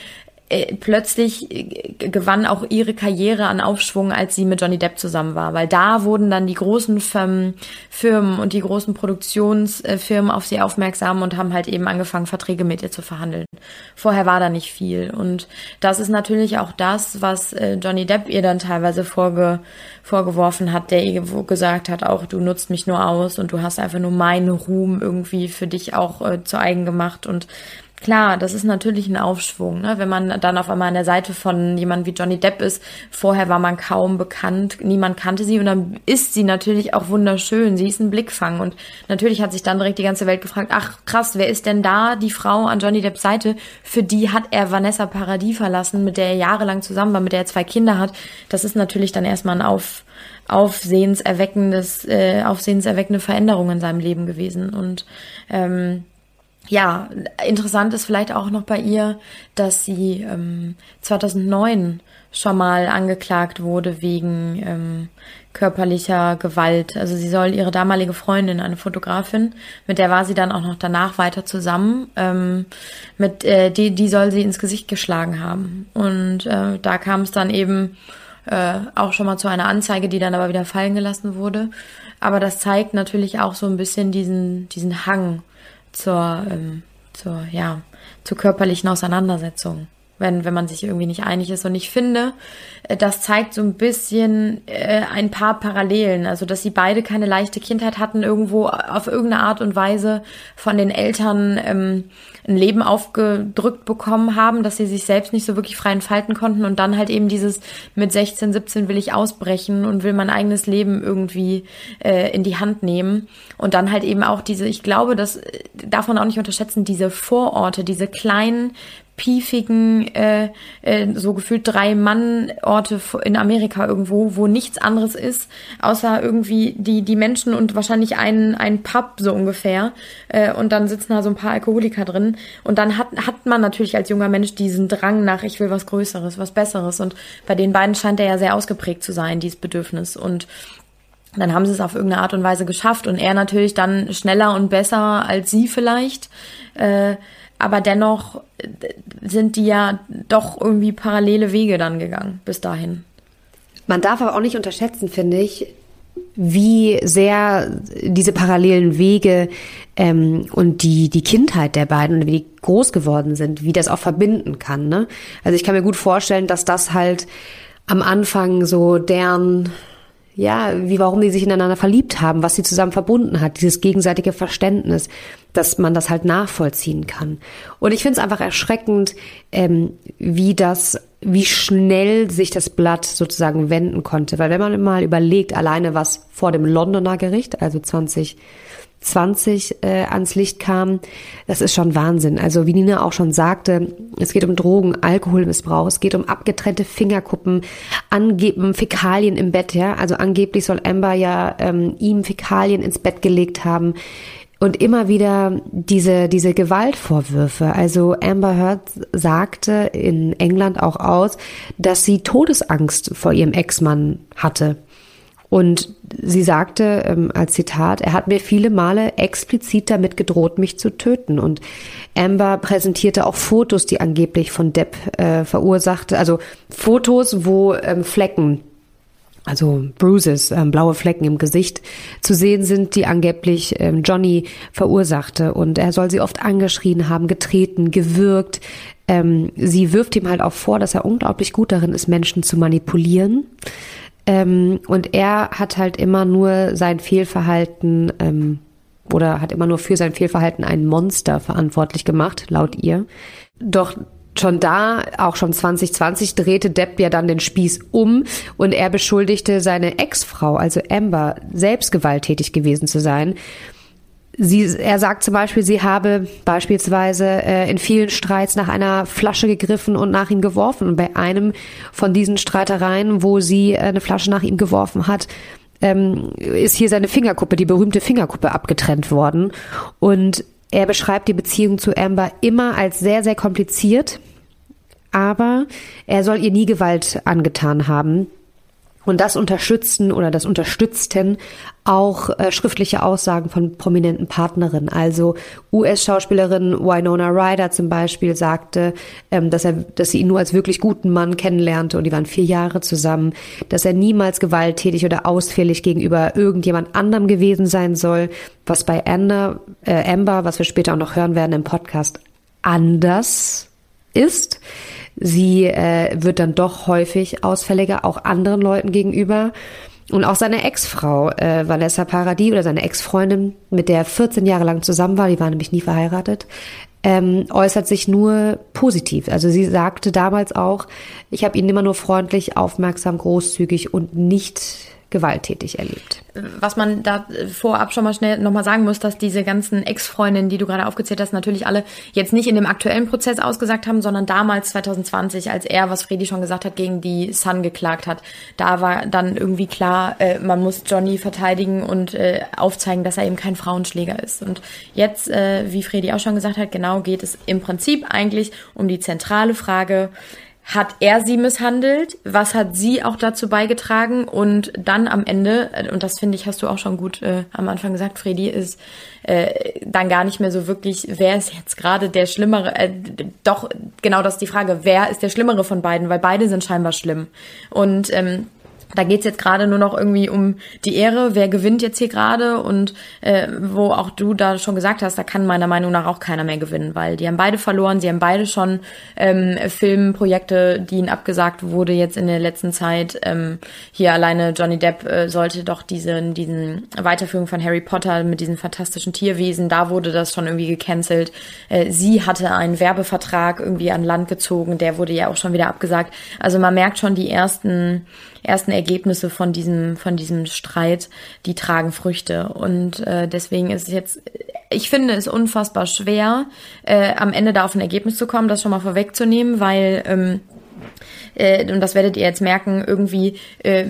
äh, plötzlich äh, gewann auch ihre Karriere an Aufschwung, als sie mit Johnny Depp zusammen war, weil da wurden dann die großen Firmen und die großen Produktionsfirmen auf sie aufmerksam und haben halt eben angefangen, Verträge mit ihr zu verhandeln. Vorher war da nicht viel. Und das ist natürlich auch das, was äh, Johnny Depp ihr dann teilweise vorge vorgeworfen hat, der ihr gesagt hat, auch du nutzt mich nur aus und du hast einfach nur meinen Ruhm irgendwie für dich auch äh, zu eigen gemacht. Und Klar, das ist natürlich ein Aufschwung, ne? wenn man dann auf einmal an der Seite von jemand wie Johnny Depp ist. Vorher war man kaum bekannt, niemand kannte sie und dann ist sie natürlich auch wunderschön. Sie ist ein Blickfang und natürlich hat sich dann direkt die ganze Welt gefragt, ach krass, wer ist denn da die Frau an Johnny Depps Seite? Für die hat er Vanessa Paradis verlassen, mit der er jahrelang zusammen war, mit der er zwei Kinder hat. Das ist natürlich dann erstmal ein Auf, aufsehenserweckendes, äh, aufsehenserweckende Veränderung in seinem Leben gewesen und ähm, ja, interessant ist vielleicht auch noch bei ihr, dass sie ähm, 2009 schon mal angeklagt wurde wegen ähm, körperlicher Gewalt. Also sie soll ihre damalige Freundin, eine Fotografin, mit der war sie dann auch noch danach weiter zusammen, ähm, mit äh, die, die soll sie ins Gesicht geschlagen haben. Und äh, da kam es dann eben äh, auch schon mal zu einer Anzeige, die dann aber wieder fallen gelassen wurde. Aber das zeigt natürlich auch so ein bisschen diesen, diesen Hang zur, ähm, zur, ja, zur körperlichen Auseinandersetzung, wenn, wenn man sich irgendwie nicht einig ist. Und ich finde, äh, das zeigt so ein bisschen äh, ein paar Parallelen. Also, dass sie beide keine leichte Kindheit hatten, irgendwo auf irgendeine Art und Weise von den Eltern ähm, ein Leben aufgedrückt bekommen haben, dass sie sich selbst nicht so wirklich frei entfalten konnten und dann halt eben dieses mit 16, 17 will ich ausbrechen und will mein eigenes Leben irgendwie äh, in die Hand nehmen und dann halt eben auch diese, ich glaube, das äh, darf man auch nicht unterschätzen, diese Vororte, diese kleinen piefigen, äh, äh, so gefühlt drei Mann-Orte in Amerika irgendwo, wo nichts anderes ist, außer irgendwie die, die Menschen und wahrscheinlich ein, ein Pub so ungefähr. Äh, und dann sitzen da so ein paar Alkoholiker drin. Und dann hat, hat man natürlich als junger Mensch diesen Drang nach, ich will was Größeres, was Besseres. Und bei den beiden scheint er ja sehr ausgeprägt zu sein, dieses Bedürfnis. Und dann haben sie es auf irgendeine Art und Weise geschafft und er natürlich dann schneller und besser als sie vielleicht. Äh, aber dennoch sind die ja doch irgendwie parallele Wege dann gegangen bis dahin. Man darf aber auch nicht unterschätzen, finde ich, wie sehr diese parallelen Wege ähm, und die, die Kindheit der beiden und wie die groß geworden sind, wie das auch verbinden kann. Ne? Also ich kann mir gut vorstellen, dass das halt am Anfang so deren ja, wie warum die sich ineinander verliebt haben, was sie zusammen verbunden hat, dieses gegenseitige Verständnis, dass man das halt nachvollziehen kann. Und ich finde es einfach erschreckend, ähm, wie das, wie schnell sich das Blatt sozusagen wenden konnte. Weil wenn man mal überlegt, alleine was vor dem Londoner Gericht, also 20 20 äh, ans Licht kam, das ist schon Wahnsinn. Also wie Nina auch schon sagte, es geht um Drogen, Alkoholmissbrauch, es geht um abgetrennte Fingerkuppen, angeben Fäkalien im Bett, ja. Also angeblich soll Amber ja ähm, ihm Fäkalien ins Bett gelegt haben. Und immer wieder diese, diese Gewaltvorwürfe. Also Amber Heard sagte in England auch aus, dass sie Todesangst vor ihrem Ex-Mann hatte. Und sie sagte ähm, als Zitat, er hat mir viele Male explizit damit gedroht, mich zu töten. Und Amber präsentierte auch Fotos, die angeblich von Depp äh, verursachte, also Fotos, wo ähm, Flecken also Bruises, ähm, blaue Flecken im Gesicht zu sehen sind, die angeblich ähm, Johnny verursachte. Und er soll sie oft angeschrien haben, getreten, gewürgt. Ähm, sie wirft ihm halt auch vor, dass er unglaublich gut darin ist, Menschen zu manipulieren. Ähm, und er hat halt immer nur sein Fehlverhalten ähm, oder hat immer nur für sein Fehlverhalten ein Monster verantwortlich gemacht, laut ihr. Doch schon da, auch schon 2020, drehte Depp ja dann den Spieß um und er beschuldigte seine Ex-Frau, also Amber, selbst gewalttätig gewesen zu sein. Sie, er sagt zum Beispiel, sie habe beispielsweise äh, in vielen Streits nach einer Flasche gegriffen und nach ihm geworfen. Und bei einem von diesen Streitereien, wo sie äh, eine Flasche nach ihm geworfen hat, ähm, ist hier seine Fingerkuppe, die berühmte Fingerkuppe, abgetrennt worden. Und er beschreibt die Beziehung zu Amber immer als sehr, sehr kompliziert, aber er soll ihr nie Gewalt angetan haben. Und das unterstützten oder das unterstützten auch äh, schriftliche Aussagen von prominenten Partnerinnen. Also US-Schauspielerin Winona Ryder zum Beispiel sagte, ähm, dass er, dass sie ihn nur als wirklich guten Mann kennenlernte und die waren vier Jahre zusammen, dass er niemals gewalttätig oder ausfällig gegenüber irgendjemand anderem gewesen sein soll, was bei Anna, äh, Amber, was wir später auch noch hören werden im Podcast, anders ist. Sie äh, wird dann doch häufig ausfälliger, auch anderen Leuten gegenüber. Und auch seine Ex-Frau, äh, Vanessa Paradis, oder seine Ex-Freundin, mit der er 14 Jahre lang zusammen war, die war nämlich nie verheiratet, ähm, äußert sich nur positiv. Also sie sagte damals auch, ich habe ihn immer nur freundlich, aufmerksam, großzügig und nicht gewalttätig erlebt. Was man da vorab schon mal schnell nochmal sagen muss, dass diese ganzen Ex-Freundinnen, die du gerade aufgezählt hast, natürlich alle jetzt nicht in dem aktuellen Prozess ausgesagt haben, sondern damals 2020, als er, was Fredi schon gesagt hat, gegen die Sun geklagt hat. Da war dann irgendwie klar, äh, man muss Johnny verteidigen und äh, aufzeigen, dass er eben kein Frauenschläger ist. Und jetzt, äh, wie Fredi auch schon gesagt hat, genau geht es im Prinzip eigentlich um die zentrale Frage, hat er sie misshandelt? Was hat sie auch dazu beigetragen? Und dann am Ende, äh, und das finde ich, hast du auch schon gut äh, am Anfang gesagt, Fredi, ist äh, dann gar nicht mehr so wirklich, wer ist jetzt gerade der Schlimmere? Äh, doch, genau das ist die Frage, wer ist der Schlimmere von beiden? Weil beide sind scheinbar schlimm. Und ähm, da geht's jetzt gerade nur noch irgendwie um die Ehre, wer gewinnt jetzt hier gerade und äh, wo auch du da schon gesagt hast, da kann meiner Meinung nach auch keiner mehr gewinnen, weil die haben beide verloren, sie haben beide schon ähm, Filmprojekte, die ihnen abgesagt wurde jetzt in der letzten Zeit. Ähm, hier alleine Johnny Depp äh, sollte doch diesen, diesen Weiterführung von Harry Potter mit diesen fantastischen Tierwesen, da wurde das schon irgendwie gecancelt. Äh, sie hatte einen Werbevertrag irgendwie an Land gezogen, der wurde ja auch schon wieder abgesagt. Also man merkt schon die ersten ersten Ergebnisse von diesem, von diesem Streit, die tragen Früchte. Und äh, deswegen ist es jetzt, ich finde es unfassbar schwer, äh, am Ende da auf ein Ergebnis zu kommen, das schon mal vorwegzunehmen, weil, ähm, äh, und das werdet ihr jetzt merken, irgendwie äh,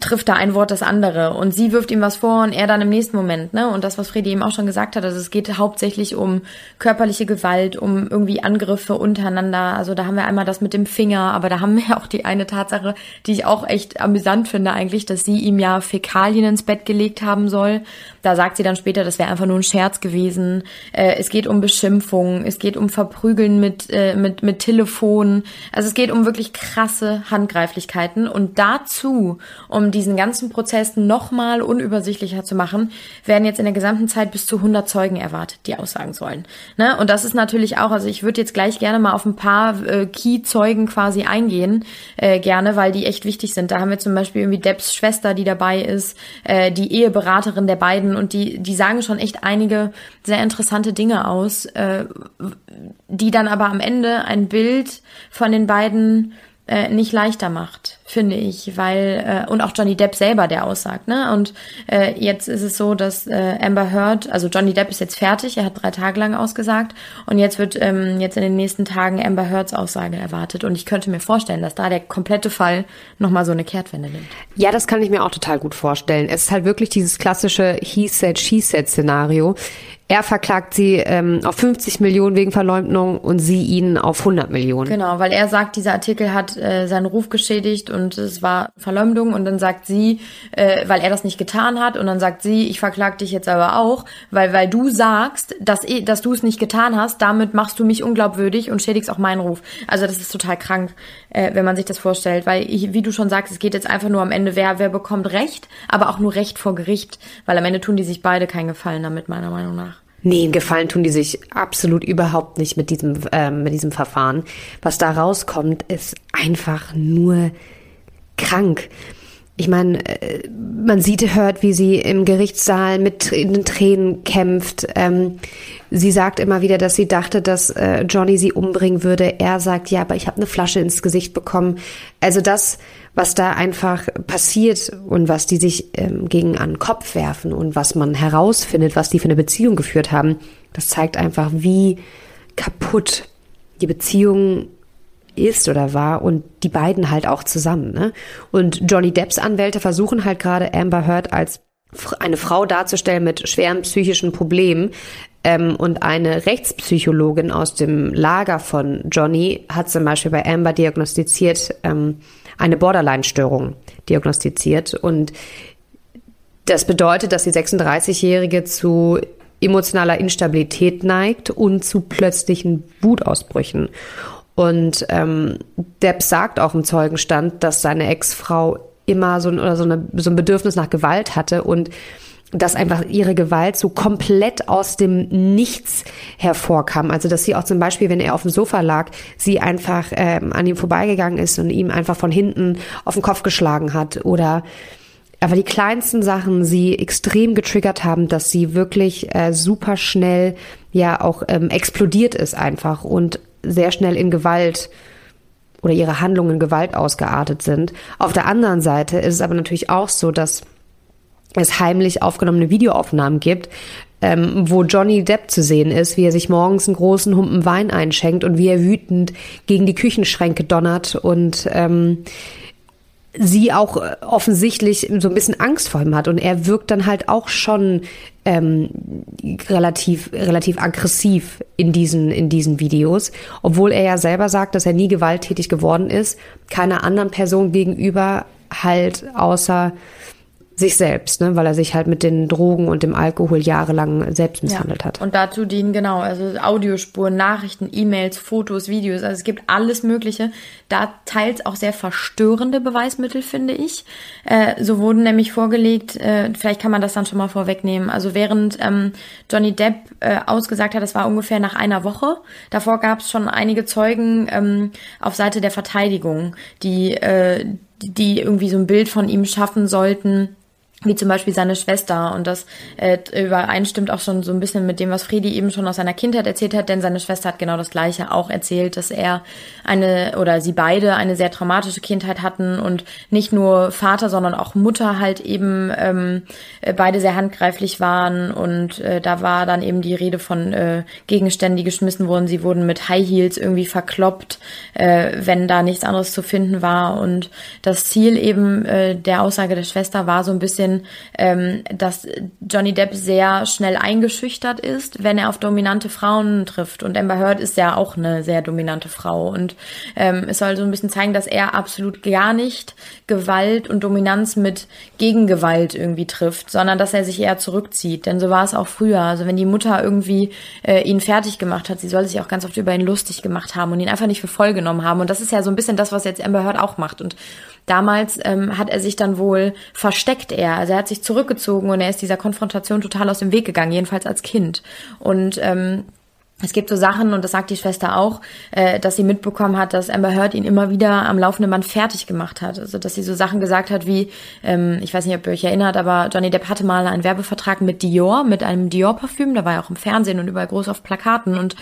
trifft da ein Wort das andere und sie wirft ihm was vor und er dann im nächsten Moment, ne? Und das, was Fredi eben auch schon gesagt hat, also es geht hauptsächlich um körperliche Gewalt, um irgendwie Angriffe untereinander. Also da haben wir einmal das mit dem Finger, aber da haben wir auch die eine Tatsache, die ich auch echt amüsant finde eigentlich, dass sie ihm ja Fäkalien ins Bett gelegt haben soll. Da sagt sie dann später, das wäre einfach nur ein Scherz gewesen. Äh, es geht um Beschimpfung, es geht um Verprügeln mit, äh, mit, mit Telefon. Also es geht um wirklich krasse Handgreiflichkeiten und dazu diesen ganzen Prozess nochmal unübersichtlicher zu machen, werden jetzt in der gesamten Zeit bis zu 100 Zeugen erwartet, die aussagen sollen. Ne? Und das ist natürlich auch, also ich würde jetzt gleich gerne mal auf ein paar äh, Key-Zeugen quasi eingehen, äh, gerne, weil die echt wichtig sind. Da haben wir zum Beispiel irgendwie Debs Schwester, die dabei ist, äh, die Eheberaterin der beiden und die, die sagen schon echt einige sehr interessante Dinge aus, äh, die dann aber am Ende ein Bild von den beiden äh, nicht leichter macht, finde ich, weil äh, und auch Johnny Depp selber, der aussagt, ne? Und äh, jetzt ist es so, dass äh, Amber Heard, also Johnny Depp ist jetzt fertig, er hat drei Tage lang ausgesagt und jetzt wird ähm, jetzt in den nächsten Tagen Amber Heards Aussage erwartet und ich könnte mir vorstellen, dass da der komplette Fall nochmal so eine Kehrtwende nimmt. Ja, das kann ich mir auch total gut vorstellen. Es ist halt wirklich dieses klassische He said, she said Szenario. Er verklagt sie ähm, auf 50 Millionen wegen Verleumdung und sie ihn auf 100 Millionen. Genau, weil er sagt, dieser Artikel hat äh, seinen Ruf geschädigt und es war Verleumdung und dann sagt sie, äh, weil er das nicht getan hat und dann sagt sie, ich verklag dich jetzt aber auch, weil weil du sagst, dass dass du es nicht getan hast, damit machst du mich unglaubwürdig und schädigst auch meinen Ruf. Also das ist total krank, äh, wenn man sich das vorstellt, weil ich, wie du schon sagst, es geht jetzt einfach nur am Ende, wer wer bekommt Recht, aber auch nur Recht vor Gericht, weil am Ende tun die sich beide keinen Gefallen damit meiner Meinung nach. Nee, Gefallen tun die sich absolut überhaupt nicht mit diesem, äh, mit diesem Verfahren. Was da rauskommt, ist einfach nur krank. ich meine, äh, man sieht, hört, wie sie im Gerichtssaal mit den Tränen kämpft. Ähm, sie sagt immer wieder, dass sie dachte, dass äh, Johnny sie umbringen würde. Er sagt, ja, aber ich habe eine Flasche ins Gesicht bekommen. Also das, was da einfach passiert und was die sich ähm, gegen an den Kopf werfen und was man herausfindet, was die für eine Beziehung geführt haben, das zeigt einfach, wie kaputt die Beziehung ist oder war und die beiden halt auch zusammen. Ne? Und Johnny Depps Anwälte versuchen halt gerade Amber Heard als eine Frau darzustellen mit schweren psychischen Problemen. Ähm, und eine Rechtspsychologin aus dem Lager von Johnny hat zum Beispiel bei Amber diagnostiziert, ähm, eine Borderline-Störung diagnostiziert. Und das bedeutet, dass die 36-Jährige zu emotionaler Instabilität neigt und zu plötzlichen Wutausbrüchen. Und ähm, Depp sagt auch im Zeugenstand, dass seine Ex-Frau immer so ein, oder so, eine, so ein Bedürfnis nach Gewalt hatte und dass einfach ihre Gewalt so komplett aus dem Nichts hervorkam. Also dass sie auch zum Beispiel, wenn er auf dem Sofa lag, sie einfach ähm, an ihm vorbeigegangen ist und ihm einfach von hinten auf den Kopf geschlagen hat oder aber die kleinsten Sachen sie extrem getriggert haben, dass sie wirklich äh, super schnell ja auch ähm, explodiert ist einfach und sehr schnell in Gewalt oder ihre Handlungen Gewalt ausgeartet sind. Auf der anderen Seite ist es aber natürlich auch so, dass es heimlich aufgenommene Videoaufnahmen gibt, ähm, wo Johnny Depp zu sehen ist, wie er sich morgens einen großen Humpen Wein einschenkt und wie er wütend gegen die Küchenschränke donnert und ähm, sie auch offensichtlich so ein bisschen Angst vor ihm hat und er wirkt dann halt auch schon ähm, relativ relativ aggressiv in diesen in diesen Videos, obwohl er ja selber sagt, dass er nie gewalttätig geworden ist, keiner anderen Person gegenüber halt außer sich selbst, ne, weil er sich halt mit den Drogen und dem Alkohol jahrelang selbst misshandelt ja. hat. Und dazu dienen genau, also Audiospuren, Nachrichten, E-Mails, Fotos, Videos, also es gibt alles Mögliche. Da teils auch sehr verstörende Beweismittel, finde ich. Äh, so wurden nämlich vorgelegt, äh, vielleicht kann man das dann schon mal vorwegnehmen. Also während ähm, Johnny Depp äh, ausgesagt hat, das war ungefähr nach einer Woche. Davor gab es schon einige Zeugen ähm, auf Seite der Verteidigung, die äh, die irgendwie so ein Bild von ihm schaffen sollten wie zum Beispiel seine Schwester. Und das äh, übereinstimmt auch schon so ein bisschen mit dem, was Friedi eben schon aus seiner Kindheit erzählt hat, denn seine Schwester hat genau das Gleiche auch erzählt, dass er eine oder sie beide eine sehr traumatische Kindheit hatten und nicht nur Vater, sondern auch Mutter halt eben ähm, äh, beide sehr handgreiflich waren. Und äh, da war dann eben die Rede von äh, Gegenständen, die geschmissen wurden. Sie wurden mit High Heels irgendwie verkloppt, äh, wenn da nichts anderes zu finden war. Und das Ziel eben äh, der Aussage der Schwester war so ein bisschen, ähm, dass Johnny Depp sehr schnell eingeschüchtert ist, wenn er auf dominante Frauen trifft. Und Amber Heard ist ja auch eine sehr dominante Frau. Und ähm, es soll so ein bisschen zeigen, dass er absolut gar nicht Gewalt und Dominanz mit Gegengewalt irgendwie trifft, sondern dass er sich eher zurückzieht. Denn so war es auch früher. Also wenn die Mutter irgendwie äh, ihn fertig gemacht hat, sie soll sich auch ganz oft über ihn lustig gemacht haben und ihn einfach nicht für voll genommen haben. Und das ist ja so ein bisschen das, was jetzt Amber Heard auch macht. Und Damals ähm, hat er sich dann wohl versteckt er. Also er hat sich zurückgezogen und er ist dieser Konfrontation total aus dem Weg gegangen, jedenfalls als Kind. Und ähm, es gibt so Sachen, und das sagt die Schwester auch, äh, dass sie mitbekommen hat, dass Amber Heard ihn immer wieder am laufenden Band fertig gemacht hat. Also dass sie so Sachen gesagt hat wie, ähm, ich weiß nicht, ob ihr euch erinnert, aber Johnny Depp hatte mal einen Werbevertrag mit Dior, mit einem Dior-Parfüm, da war er auch im Fernsehen und überall groß auf Plakaten und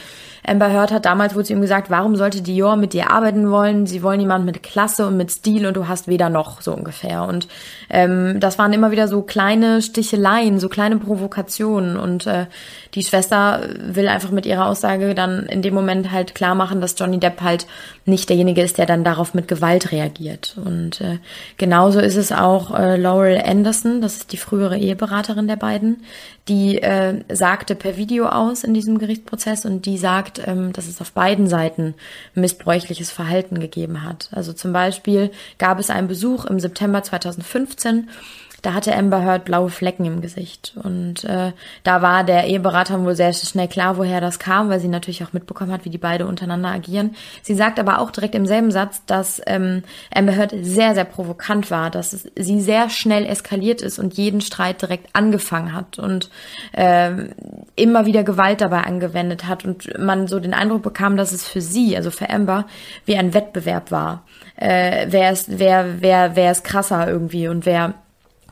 Amber Heard hat damals wohl zu ihm gesagt, warum sollte Dior mit dir arbeiten wollen? Sie wollen jemanden mit Klasse und mit Stil und du hast weder noch, so ungefähr. Und ähm, das waren immer wieder so kleine Sticheleien, so kleine Provokationen. Und äh, die Schwester will einfach mit ihrer Aussage dann in dem Moment halt klar machen, dass Johnny Depp halt nicht derjenige ist, der dann darauf mit Gewalt reagiert. Und äh, genauso ist es auch äh, Laurel Anderson, das ist die frühere Eheberaterin der beiden, die äh, sagte per Video aus in diesem Gerichtsprozess und die sagt, ähm, dass es auf beiden Seiten missbräuchliches Verhalten gegeben hat. Also zum Beispiel gab es einen Besuch im September 2015 da hatte Amber Heard blaue Flecken im Gesicht. Und äh, da war der Eheberater wohl sehr schnell klar, woher das kam, weil sie natürlich auch mitbekommen hat, wie die beide untereinander agieren. Sie sagt aber auch direkt im selben Satz, dass ähm, Amber Heard sehr, sehr provokant war, dass es, sie sehr schnell eskaliert ist und jeden Streit direkt angefangen hat und äh, immer wieder Gewalt dabei angewendet hat und man so den Eindruck bekam, dass es für sie, also für Amber, wie ein Wettbewerb war. Äh, wer ist, wer, wer, wer ist krasser irgendwie und wer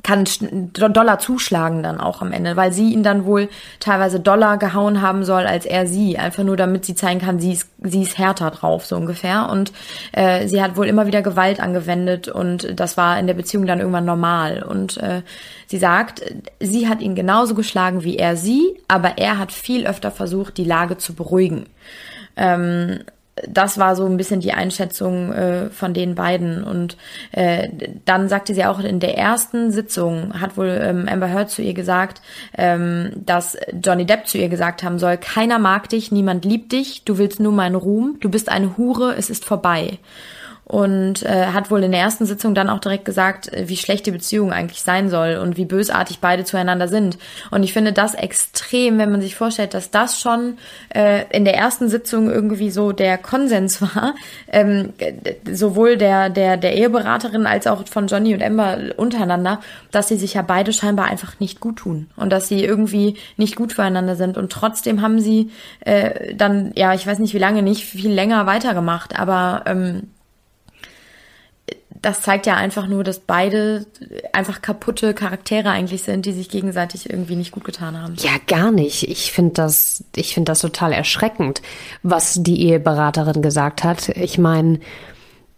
kann Dollar zuschlagen dann auch am Ende, weil sie ihn dann wohl teilweise Dollar gehauen haben soll als er sie, einfach nur damit sie zeigen kann, sie ist, sie ist härter drauf, so ungefähr. Und äh, sie hat wohl immer wieder Gewalt angewendet und das war in der Beziehung dann irgendwann normal. Und äh, sie sagt, sie hat ihn genauso geschlagen wie er sie, aber er hat viel öfter versucht, die Lage zu beruhigen. Ähm, das war so ein bisschen die Einschätzung äh, von den beiden. Und äh, dann sagte sie auch in der ersten Sitzung, hat wohl ähm, Amber Heard zu ihr gesagt, ähm, dass Johnny Depp zu ihr gesagt haben soll, keiner mag dich, niemand liebt dich, du willst nur meinen Ruhm, du bist eine Hure, es ist vorbei und äh, hat wohl in der ersten Sitzung dann auch direkt gesagt, äh, wie schlecht die Beziehung eigentlich sein soll und wie bösartig beide zueinander sind. Und ich finde das extrem, wenn man sich vorstellt, dass das schon äh, in der ersten Sitzung irgendwie so der Konsens war, ähm, sowohl der, der, der Eheberaterin als auch von Johnny und Amber untereinander, dass sie sich ja beide scheinbar einfach nicht gut tun und dass sie irgendwie nicht gut füreinander sind. Und trotzdem haben sie äh, dann, ja, ich weiß nicht wie lange, nicht viel länger weitergemacht, aber ähm, das zeigt ja einfach nur, dass beide einfach kaputte Charaktere eigentlich sind, die sich gegenseitig irgendwie nicht gut getan haben. Ja, gar nicht. Ich finde das, ich finde das total erschreckend, was die Eheberaterin gesagt hat. Ich meine,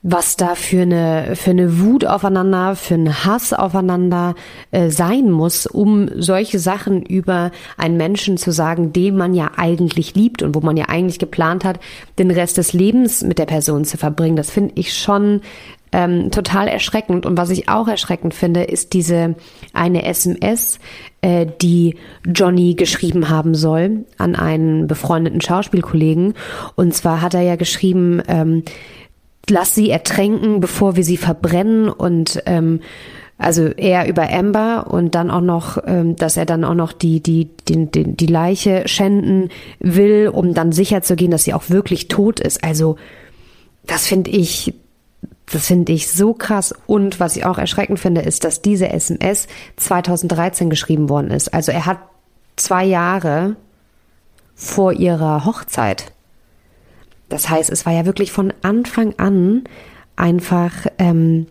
was da für eine, für eine Wut aufeinander, für einen Hass aufeinander äh, sein muss, um solche Sachen über einen Menschen zu sagen, den man ja eigentlich liebt und wo man ja eigentlich geplant hat, den Rest des Lebens mit der Person zu verbringen. Das finde ich schon ähm, total erschreckend. Und was ich auch erschreckend finde, ist diese eine SMS, äh, die Johnny geschrieben haben soll an einen befreundeten Schauspielkollegen. Und zwar hat er ja geschrieben, ähm, lass sie ertränken, bevor wir sie verbrennen und ähm, also er über Amber und dann auch noch, ähm, dass er dann auch noch die, die, die, die, die Leiche schänden will, um dann sicher zu gehen, dass sie auch wirklich tot ist. Also das finde ich das finde ich so krass. Und was ich auch erschreckend finde, ist, dass diese SMS 2013 geschrieben worden ist. Also er hat zwei Jahre vor ihrer Hochzeit. Das heißt, es war ja wirklich von Anfang an einfach ähm,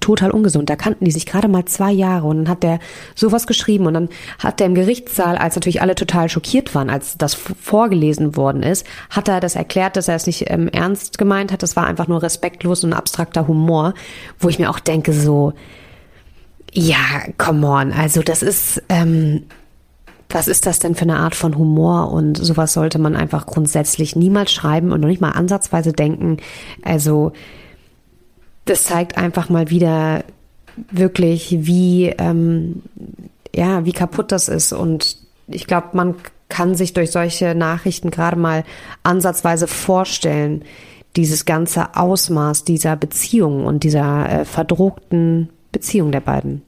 total ungesund. Da kannten die sich gerade mal zwei Jahre und dann hat der sowas geschrieben und dann hat der im Gerichtssaal, als natürlich alle total schockiert waren, als das vorgelesen worden ist, hat er das erklärt, dass er es nicht ähm, ernst gemeint hat. Das war einfach nur respektlos und abstrakter Humor, wo ich mir auch denke so, ja, come on, also das ist, ähm, was ist das denn für eine Art von Humor? Und sowas sollte man einfach grundsätzlich niemals schreiben und noch nicht mal ansatzweise denken. Also das zeigt einfach mal wieder wirklich, wie, ähm, ja, wie kaputt das ist. Und ich glaube, man kann sich durch solche Nachrichten gerade mal ansatzweise vorstellen, dieses ganze Ausmaß dieser Beziehung und dieser äh, verdruckten Beziehung der beiden.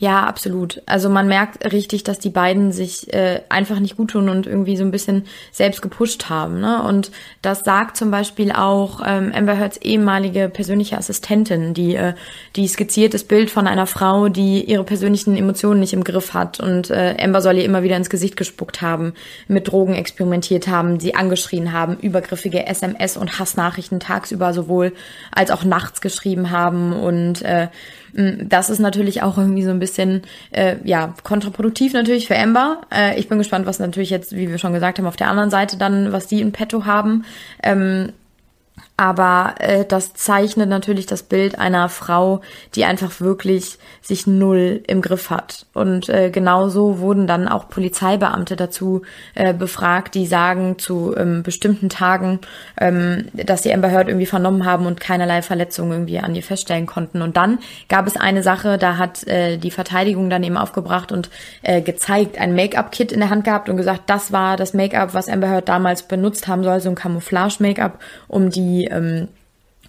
Ja, absolut. Also man merkt richtig, dass die beiden sich äh, einfach nicht gut tun und irgendwie so ein bisschen selbst gepusht haben. Ne? Und das sagt zum Beispiel auch ähm, Amber Heards ehemalige persönliche Assistentin, die äh, die skizziert das Bild von einer Frau, die ihre persönlichen Emotionen nicht im Griff hat. Und äh, Amber soll ihr immer wieder ins Gesicht gespuckt haben, mit Drogen experimentiert haben, sie angeschrien haben, übergriffige SMS und Hassnachrichten tagsüber sowohl als auch nachts geschrieben haben und äh, das ist natürlich auch irgendwie so ein bisschen, äh, ja, kontraproduktiv natürlich für Amber. Äh, ich bin gespannt, was natürlich jetzt, wie wir schon gesagt haben, auf der anderen Seite dann, was die in petto haben. Ähm, aber äh, das zeichnet natürlich das Bild einer Frau, die einfach wirklich sich null im Griff hat. Und äh, genauso wurden dann auch Polizeibeamte dazu äh, befragt, die sagen zu ähm, bestimmten Tagen, ähm, dass sie Amber Heard irgendwie vernommen haben und keinerlei Verletzungen irgendwie an ihr feststellen konnten. Und dann gab es eine Sache, da hat äh, die Verteidigung dann eben aufgebracht und äh, gezeigt, ein Make-up-Kit in der Hand gehabt und gesagt, das war das Make-up, was Amber Heard damals benutzt haben soll, so ein Camouflage-Make-up, um die ähm,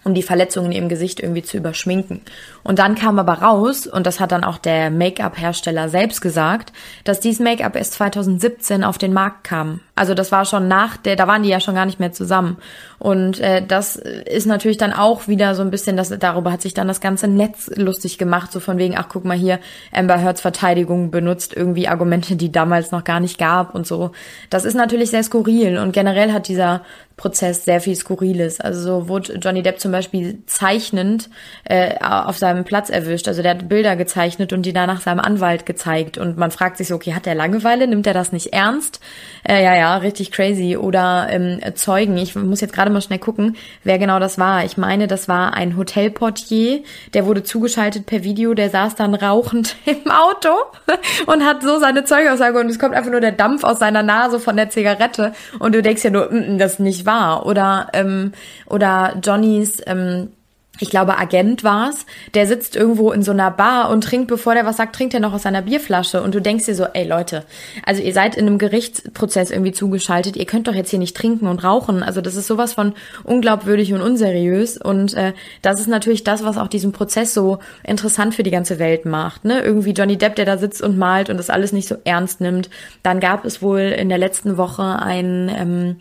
um die Verletzungen im Gesicht irgendwie zu überschminken. Und dann kam aber raus, und das hat dann auch der Make-up-Hersteller selbst gesagt, dass dieses Make-up erst 2017 auf den Markt kam. Also das war schon nach der, da waren die ja schon gar nicht mehr zusammen. Und äh, das ist natürlich dann auch wieder so ein bisschen, das, darüber hat sich dann das ganze Netz lustig gemacht, so von wegen, ach guck mal hier, Amber Heards Verteidigung benutzt irgendwie Argumente, die damals noch gar nicht gab und so. Das ist natürlich sehr skurril und generell hat dieser Prozess sehr viel Skurriles. Also so wurde Johnny Depp zum Beispiel zeichnend äh, auf seinem Platz erwischt. Also der hat Bilder gezeichnet und die danach seinem Anwalt gezeigt. Und man fragt sich so, okay, hat der Langeweile? Nimmt er das nicht ernst? Äh, ja, ja, richtig crazy. Oder ähm, Zeugen. Ich muss jetzt gerade mal schnell gucken, wer genau das war. Ich meine, das war ein Hotelportier. Der wurde zugeschaltet per Video. Der saß dann rauchend im Auto und hat so seine Zeugaussage und es kommt einfach nur der Dampf aus seiner Nase von der Zigarette. Und du denkst ja nur, mm, mm das ist nicht wahr. Oder, ähm, oder Johnnys, ähm, ich glaube, Agent war's, der sitzt irgendwo in so einer Bar und trinkt, bevor der was sagt, trinkt er noch aus seiner Bierflasche. Und du denkst dir so, ey Leute, also ihr seid in einem Gerichtsprozess irgendwie zugeschaltet, ihr könnt doch jetzt hier nicht trinken und rauchen. Also das ist sowas von unglaubwürdig und unseriös. Und äh, das ist natürlich das, was auch diesen Prozess so interessant für die ganze Welt macht. Ne? Irgendwie Johnny Depp, der da sitzt und malt und das alles nicht so ernst nimmt. Dann gab es wohl in der letzten Woche ein ähm,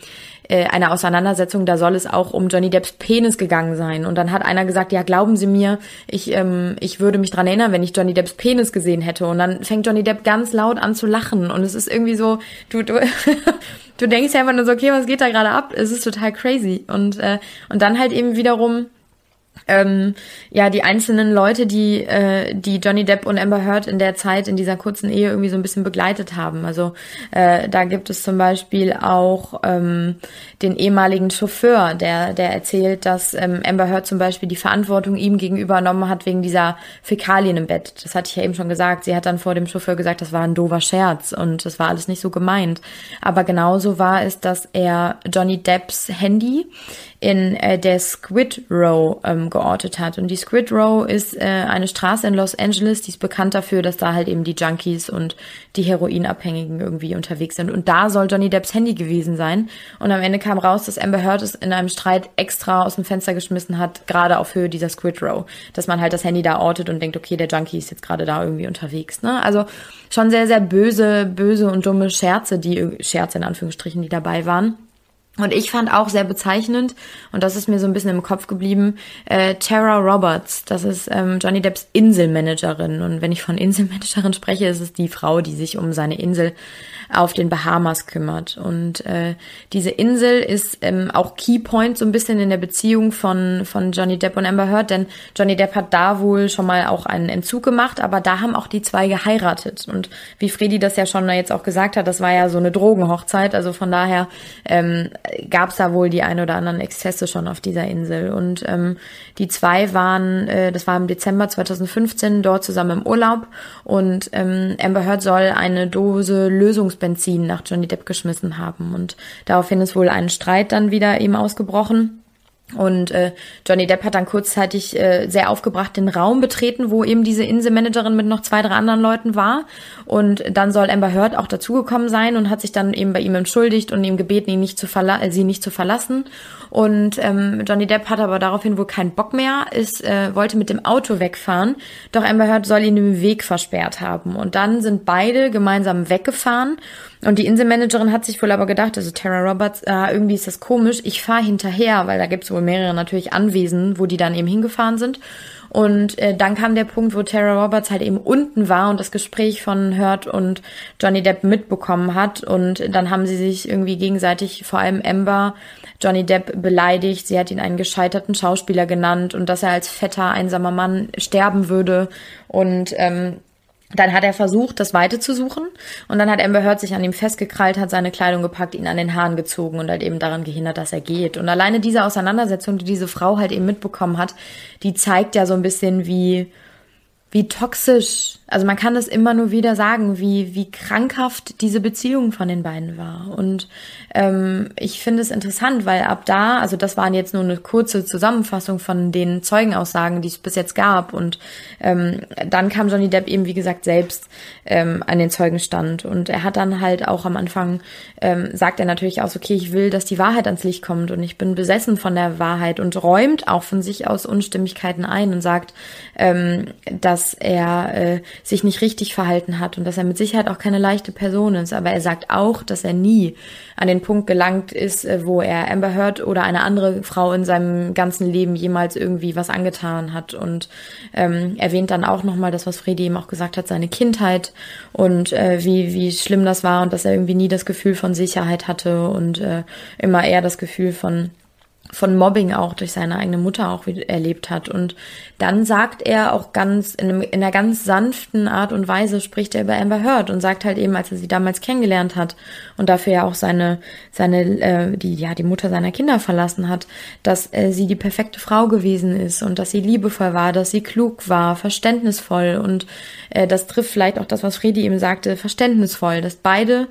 äh, eine Auseinandersetzung, da soll es auch um Johnny Depps Penis gegangen sein. Und dann hat einer gesagt, ja, glauben Sie mir, ich, ähm, ich würde mich dran erinnern, wenn ich Johnny Depps Penis gesehen hätte. Und dann fängt Johnny Depp ganz laut an zu lachen. Und es ist irgendwie so, du, du, du denkst ja einfach nur so, okay, was geht da gerade ab? Es ist total crazy. Und, äh, und dann halt eben wiederum ähm, ja die einzelnen Leute, die äh, die Johnny Depp und Amber Heard in der Zeit in dieser kurzen Ehe irgendwie so ein bisschen begleitet haben. Also äh, da gibt es zum Beispiel auch ähm, den ehemaligen Chauffeur, der der erzählt, dass ähm, Amber Heard zum Beispiel die Verantwortung ihm gegenüber genommen hat wegen dieser Fäkalien im Bett. Das hatte ich ja eben schon gesagt. Sie hat dann vor dem Chauffeur gesagt, das war ein doofer Scherz und das war alles nicht so gemeint. Aber genauso war es, dass er Johnny Depps Handy in äh, der Squid Row ähm, geortet hat. Und die Squid Row ist äh, eine Straße in Los Angeles, die ist bekannt dafür, dass da halt eben die Junkies und die Heroinabhängigen irgendwie unterwegs sind. Und da soll Johnny Depps Handy gewesen sein. Und am Ende kam raus, dass Amber Heard es in einem Streit extra aus dem Fenster geschmissen hat, gerade auf Höhe dieser Squid Row. Dass man halt das Handy da ortet und denkt, okay, der Junkie ist jetzt gerade da irgendwie unterwegs. Ne? Also schon sehr, sehr böse, böse und dumme Scherze, die Scherze in Anführungsstrichen, die dabei waren. Und ich fand auch sehr bezeichnend, und das ist mir so ein bisschen im Kopf geblieben, äh, Tara Roberts, das ist ähm, Johnny Depps Inselmanagerin. Und wenn ich von Inselmanagerin spreche, ist es die Frau, die sich um seine Insel auf den Bahamas kümmert. Und äh, diese Insel ist ähm, auch Keypoint so ein bisschen in der Beziehung von, von Johnny Depp und Amber Heard, denn Johnny Depp hat da wohl schon mal auch einen Entzug gemacht, aber da haben auch die zwei geheiratet. Und wie Fredi das ja schon jetzt auch gesagt hat, das war ja so eine Drogenhochzeit, also von daher ähm, gab es da wohl die ein oder anderen Exzesse schon auf dieser Insel. Und ähm, die zwei waren, äh, das war im Dezember 2015, dort zusammen im Urlaub und ähm, Amber Heard soll eine Dose Lösungs Benzin nach Johnny Depp geschmissen haben. Und daraufhin ist wohl ein Streit dann wieder eben ausgebrochen. Und äh, Johnny Depp hat dann kurzzeitig äh, sehr aufgebracht den Raum betreten, wo eben diese Inselmanagerin mit noch zwei, drei anderen Leuten war. Und dann soll Amber Heard auch dazugekommen sein und hat sich dann eben bei ihm entschuldigt und ihm gebeten, ihn nicht zu verla äh, sie nicht zu verlassen. Und ähm, Johnny Depp hatte aber daraufhin wohl keinen Bock mehr, ist, äh, wollte mit dem Auto wegfahren. Doch Amber Heard soll ihn den Weg versperrt haben. Und dann sind beide gemeinsam weggefahren. Und die Inselmanagerin hat sich wohl aber gedacht, also Tara Roberts, äh, irgendwie ist das komisch, ich fahre hinterher, weil da gibt es wohl mehrere natürlich Anwesen, wo die dann eben hingefahren sind. Und äh, dann kam der Punkt, wo Tara Roberts halt eben unten war und das Gespräch von Hurt und Johnny Depp mitbekommen hat. Und dann haben sie sich irgendwie gegenseitig, vor allem Amber, Johnny Depp beleidigt. Sie hat ihn einen gescheiterten Schauspieler genannt und dass er als fetter, einsamer Mann sterben würde. Und ähm, dann hat er versucht, das Weite zu suchen und dann hat Amber Heard sich an ihm festgekrallt, hat seine Kleidung gepackt, ihn an den Haaren gezogen und halt eben daran gehindert, dass er geht. Und alleine diese Auseinandersetzung, die diese Frau halt eben mitbekommen hat, die zeigt ja so ein bisschen, wie wie toxisch, also man kann das immer nur wieder sagen, wie, wie krankhaft diese Beziehung von den beiden war. Und ähm, ich finde es interessant, weil ab da, also das waren jetzt nur eine kurze Zusammenfassung von den Zeugenaussagen, die es bis jetzt gab. Und ähm, dann kam Johnny Depp eben, wie gesagt, selbst ähm, an den Zeugenstand. Und er hat dann halt auch am Anfang, ähm, sagt er natürlich aus, okay, ich will, dass die Wahrheit ans Licht kommt und ich bin besessen von der Wahrheit und räumt auch von sich aus Unstimmigkeiten ein und sagt, ähm, dass er äh, sich nicht richtig verhalten hat und dass er mit Sicherheit auch keine leichte Person ist. Aber er sagt auch, dass er nie an den Punkt gelangt ist, äh, wo er Amber Heard oder eine andere Frau in seinem ganzen Leben jemals irgendwie was angetan hat und ähm, erwähnt dann auch nochmal das, was Freddy ihm auch gesagt hat, seine Kindheit und äh, wie, wie schlimm das war und dass er irgendwie nie das Gefühl von Sicherheit hatte und äh, immer eher das Gefühl von von Mobbing auch durch seine eigene Mutter auch erlebt hat. Und dann sagt er auch ganz, in, einem, in einer ganz sanften Art und Weise spricht er über Amber Heard und sagt halt eben, als er sie damals kennengelernt hat und dafür ja auch seine, seine, äh, die, ja, die Mutter seiner Kinder verlassen hat, dass äh, sie die perfekte Frau gewesen ist und dass sie liebevoll war, dass sie klug war, verständnisvoll und äh, das trifft vielleicht auch das, was Fredi eben sagte, verständnisvoll, dass beide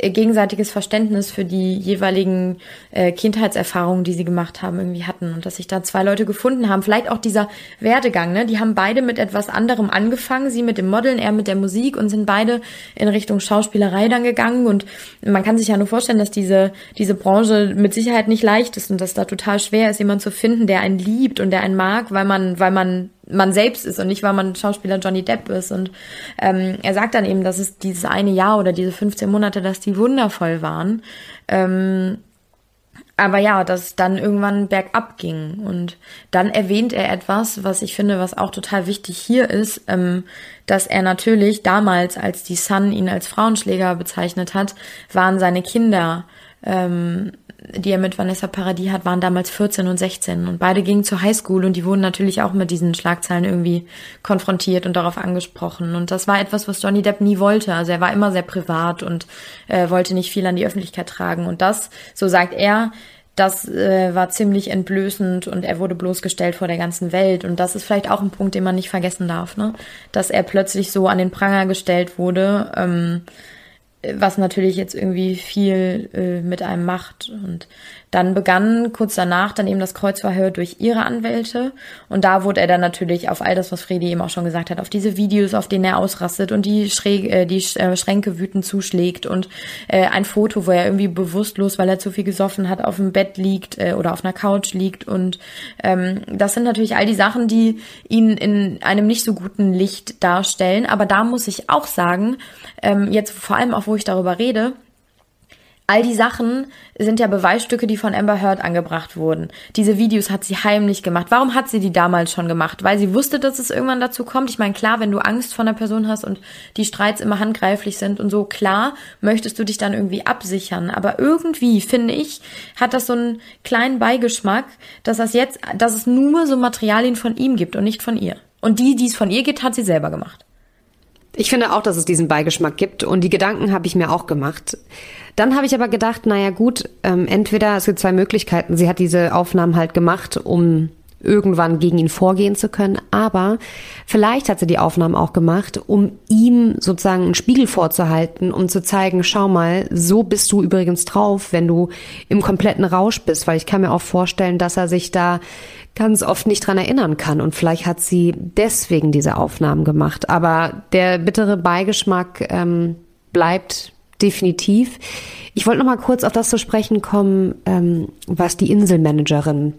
gegenseitiges Verständnis für die jeweiligen äh, Kindheitserfahrungen, die sie gemacht haben, irgendwie hatten und dass sich da zwei Leute gefunden haben. Vielleicht auch dieser Werdegang, ne? Die haben beide mit etwas anderem angefangen, sie mit dem Modeln, er mit der Musik und sind beide in Richtung Schauspielerei dann gegangen und man kann sich ja nur vorstellen, dass diese diese Branche mit Sicherheit nicht leicht ist und dass da total schwer ist, jemanden zu finden, der einen liebt und der einen mag, weil man weil man man selbst ist und nicht, weil man Schauspieler Johnny Depp ist. Und ähm, er sagt dann eben, dass es dieses eine Jahr oder diese 15 Monate, dass die wundervoll waren. Ähm, aber ja, dass dann irgendwann bergab ging. Und dann erwähnt er etwas, was ich finde, was auch total wichtig hier ist, ähm, dass er natürlich damals, als die Sun ihn als Frauenschläger bezeichnet hat, waren seine Kinder ähm, die er mit Vanessa Paradis hat, waren damals 14 und 16 und beide gingen zur Highschool und die wurden natürlich auch mit diesen Schlagzeilen irgendwie konfrontiert und darauf angesprochen und das war etwas, was Johnny Depp nie wollte. Also er war immer sehr privat und äh, wollte nicht viel an die Öffentlichkeit tragen und das, so sagt er, das äh, war ziemlich entblößend und er wurde bloßgestellt vor der ganzen Welt. Und das ist vielleicht auch ein Punkt, den man nicht vergessen darf, ne? Dass er plötzlich so an den Pranger gestellt wurde. Ähm, was natürlich jetzt irgendwie viel äh, mit einem macht. Und dann begann kurz danach dann eben das Kreuzverhör durch ihre Anwälte. Und da wurde er dann natürlich auf all das, was Fredi eben auch schon gesagt hat, auf diese Videos, auf denen er ausrastet und die, Schräg, äh, die äh, Schränke wütend zuschlägt und äh, ein Foto, wo er irgendwie bewusstlos, weil er zu viel gesoffen hat, auf dem Bett liegt äh, oder auf einer Couch liegt. Und ähm, das sind natürlich all die Sachen, die ihn in einem nicht so guten Licht darstellen. Aber da muss ich auch sagen, ähm, jetzt vor allem auch, wo ich darüber rede, All die Sachen sind ja Beweisstücke, die von Amber Heard angebracht wurden. Diese Videos hat sie heimlich gemacht. Warum hat sie die damals schon gemacht? Weil sie wusste, dass es irgendwann dazu kommt. Ich meine, klar, wenn du Angst vor einer Person hast und die Streits immer handgreiflich sind und so, klar, möchtest du dich dann irgendwie absichern. Aber irgendwie, finde ich, hat das so einen kleinen Beigeschmack, dass das jetzt, dass es nur so Materialien von ihm gibt und nicht von ihr. Und die, die es von ihr gibt, hat sie selber gemacht. Ich finde auch, dass es diesen Beigeschmack gibt und die Gedanken habe ich mir auch gemacht. Dann habe ich aber gedacht, naja gut, ähm, entweder es gibt zwei Möglichkeiten. Sie hat diese Aufnahmen halt gemacht, um irgendwann gegen ihn vorgehen zu können. Aber vielleicht hat sie die Aufnahmen auch gemacht, um ihm sozusagen einen Spiegel vorzuhalten, um zu zeigen, schau mal, so bist du übrigens drauf, wenn du im kompletten Rausch bist. Weil ich kann mir auch vorstellen, dass er sich da ganz oft nicht dran erinnern kann. Und vielleicht hat sie deswegen diese Aufnahmen gemacht. Aber der bittere Beigeschmack ähm, bleibt definitiv. Ich wollte noch mal kurz auf das zu sprechen kommen, ähm, was die Inselmanagerin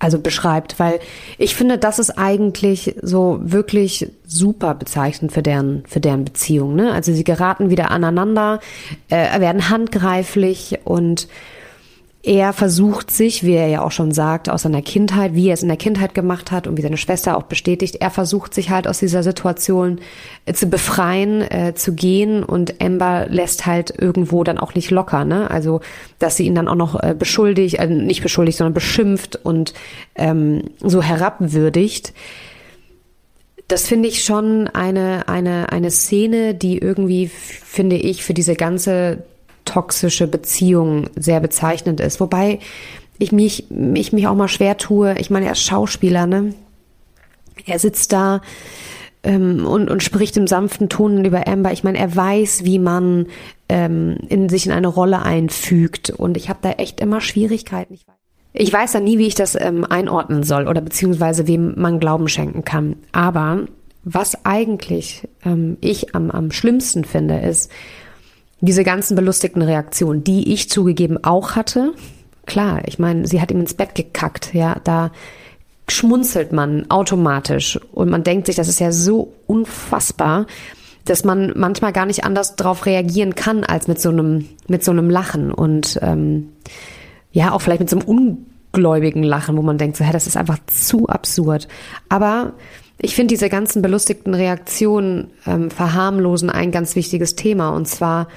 also beschreibt, weil ich finde, das ist eigentlich so wirklich super bezeichnend für deren für deren Beziehung. Ne? Also sie geraten wieder aneinander, äh, werden handgreiflich und er versucht sich, wie er ja auch schon sagt, aus seiner Kindheit, wie er es in der Kindheit gemacht hat und wie seine Schwester auch bestätigt, er versucht sich halt aus dieser Situation äh, zu befreien, äh, zu gehen und Amber lässt halt irgendwo dann auch nicht locker, ne? Also, dass sie ihn dann auch noch äh, beschuldigt, äh, nicht beschuldigt, sondern beschimpft und ähm, so herabwürdigt. Das finde ich schon eine, eine, eine Szene, die irgendwie, finde ich, für diese ganze toxische Beziehung sehr bezeichnend ist. Wobei ich mich, ich mich auch mal schwer tue. Ich meine, er ist Schauspieler, ne? Er sitzt da ähm, und, und spricht im sanften Ton über Amber. Ich meine, er weiß, wie man ähm, in sich in eine Rolle einfügt. Und ich habe da echt immer Schwierigkeiten. Ich weiß, ich weiß da nie, wie ich das ähm, einordnen soll oder beziehungsweise wem man Glauben schenken kann. Aber was eigentlich ähm, ich am, am schlimmsten finde, ist diese ganzen belustigten Reaktionen, die ich zugegeben auch hatte. Klar, ich meine, sie hat ihm ins Bett gekackt, ja, da schmunzelt man automatisch und man denkt sich, das ist ja so unfassbar, dass man manchmal gar nicht anders darauf reagieren kann als mit so einem mit so einem Lachen und ähm, ja auch vielleicht mit so einem ungläubigen Lachen, wo man denkt, so, hä, das ist einfach zu absurd. Aber ich finde diese ganzen belustigten Reaktionen ähm, verharmlosen ein ganz wichtiges Thema und zwar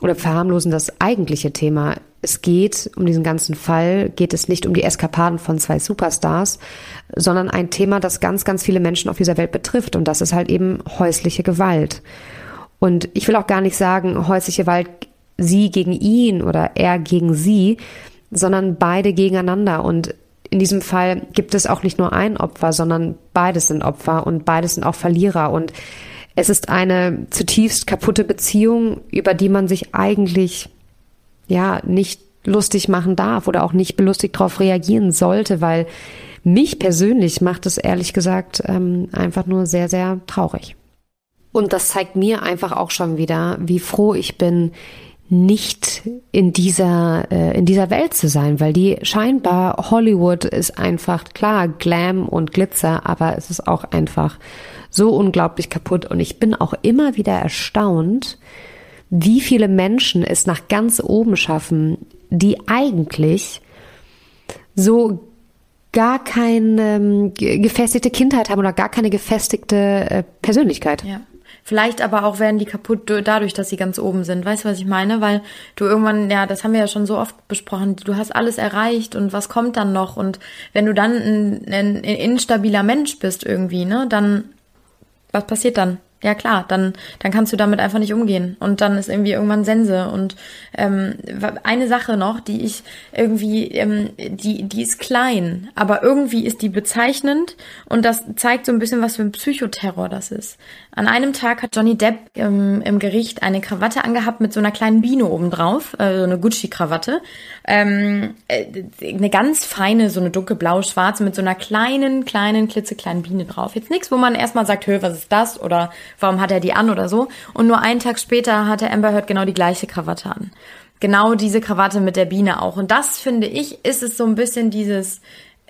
oder verharmlosen das eigentliche Thema. Es geht um diesen ganzen Fall, geht es nicht um die Eskapaden von zwei Superstars, sondern ein Thema, das ganz, ganz viele Menschen auf dieser Welt betrifft. Und das ist halt eben häusliche Gewalt. Und ich will auch gar nicht sagen, häusliche Gewalt sie gegen ihn oder er gegen sie, sondern beide gegeneinander. Und in diesem Fall gibt es auch nicht nur ein Opfer, sondern beides sind Opfer und beides sind auch Verlierer. Und es ist eine zutiefst kaputte Beziehung, über die man sich eigentlich ja nicht lustig machen darf oder auch nicht belustigt darauf reagieren sollte, weil mich persönlich macht es ehrlich gesagt ähm, einfach nur sehr, sehr traurig. Und das zeigt mir einfach auch schon wieder, wie froh ich bin, nicht in dieser äh, in dieser Welt zu sein, weil die scheinbar Hollywood ist einfach klar Glam und Glitzer, aber es ist auch einfach so unglaublich kaputt und ich bin auch immer wieder erstaunt, wie viele Menschen es nach ganz oben schaffen, die eigentlich so gar keine ähm, gefestigte Kindheit haben oder gar keine gefestigte äh, Persönlichkeit. Ja. Vielleicht aber auch werden die kaputt dadurch, dass sie ganz oben sind. Weißt du, was ich meine? Weil du irgendwann, ja, das haben wir ja schon so oft besprochen, du hast alles erreicht und was kommt dann noch? Und wenn du dann ein, ein, ein instabiler Mensch bist irgendwie, ne, dann, was passiert dann? ja klar, dann, dann kannst du damit einfach nicht umgehen. Und dann ist irgendwie irgendwann Sense. Und ähm, eine Sache noch, die ich irgendwie, ähm, die, die ist klein, aber irgendwie ist die bezeichnend und das zeigt so ein bisschen, was für ein Psychoterror das ist. An einem Tag hat Johnny Depp im, im Gericht eine Krawatte angehabt mit so einer kleinen Biene obendrauf, äh, so eine Gucci-Krawatte. Ähm, äh, eine ganz feine, so eine dunkelblau-schwarze mit so einer kleinen, kleinen, klitzekleinen Biene drauf. Jetzt nichts, wo man erstmal sagt, hör, was ist das? Oder warum hat er die an oder so? Und nur einen Tag später hatte Amber Heard genau die gleiche Krawatte an. Genau diese Krawatte mit der Biene auch. Und das finde ich, ist es so ein bisschen dieses,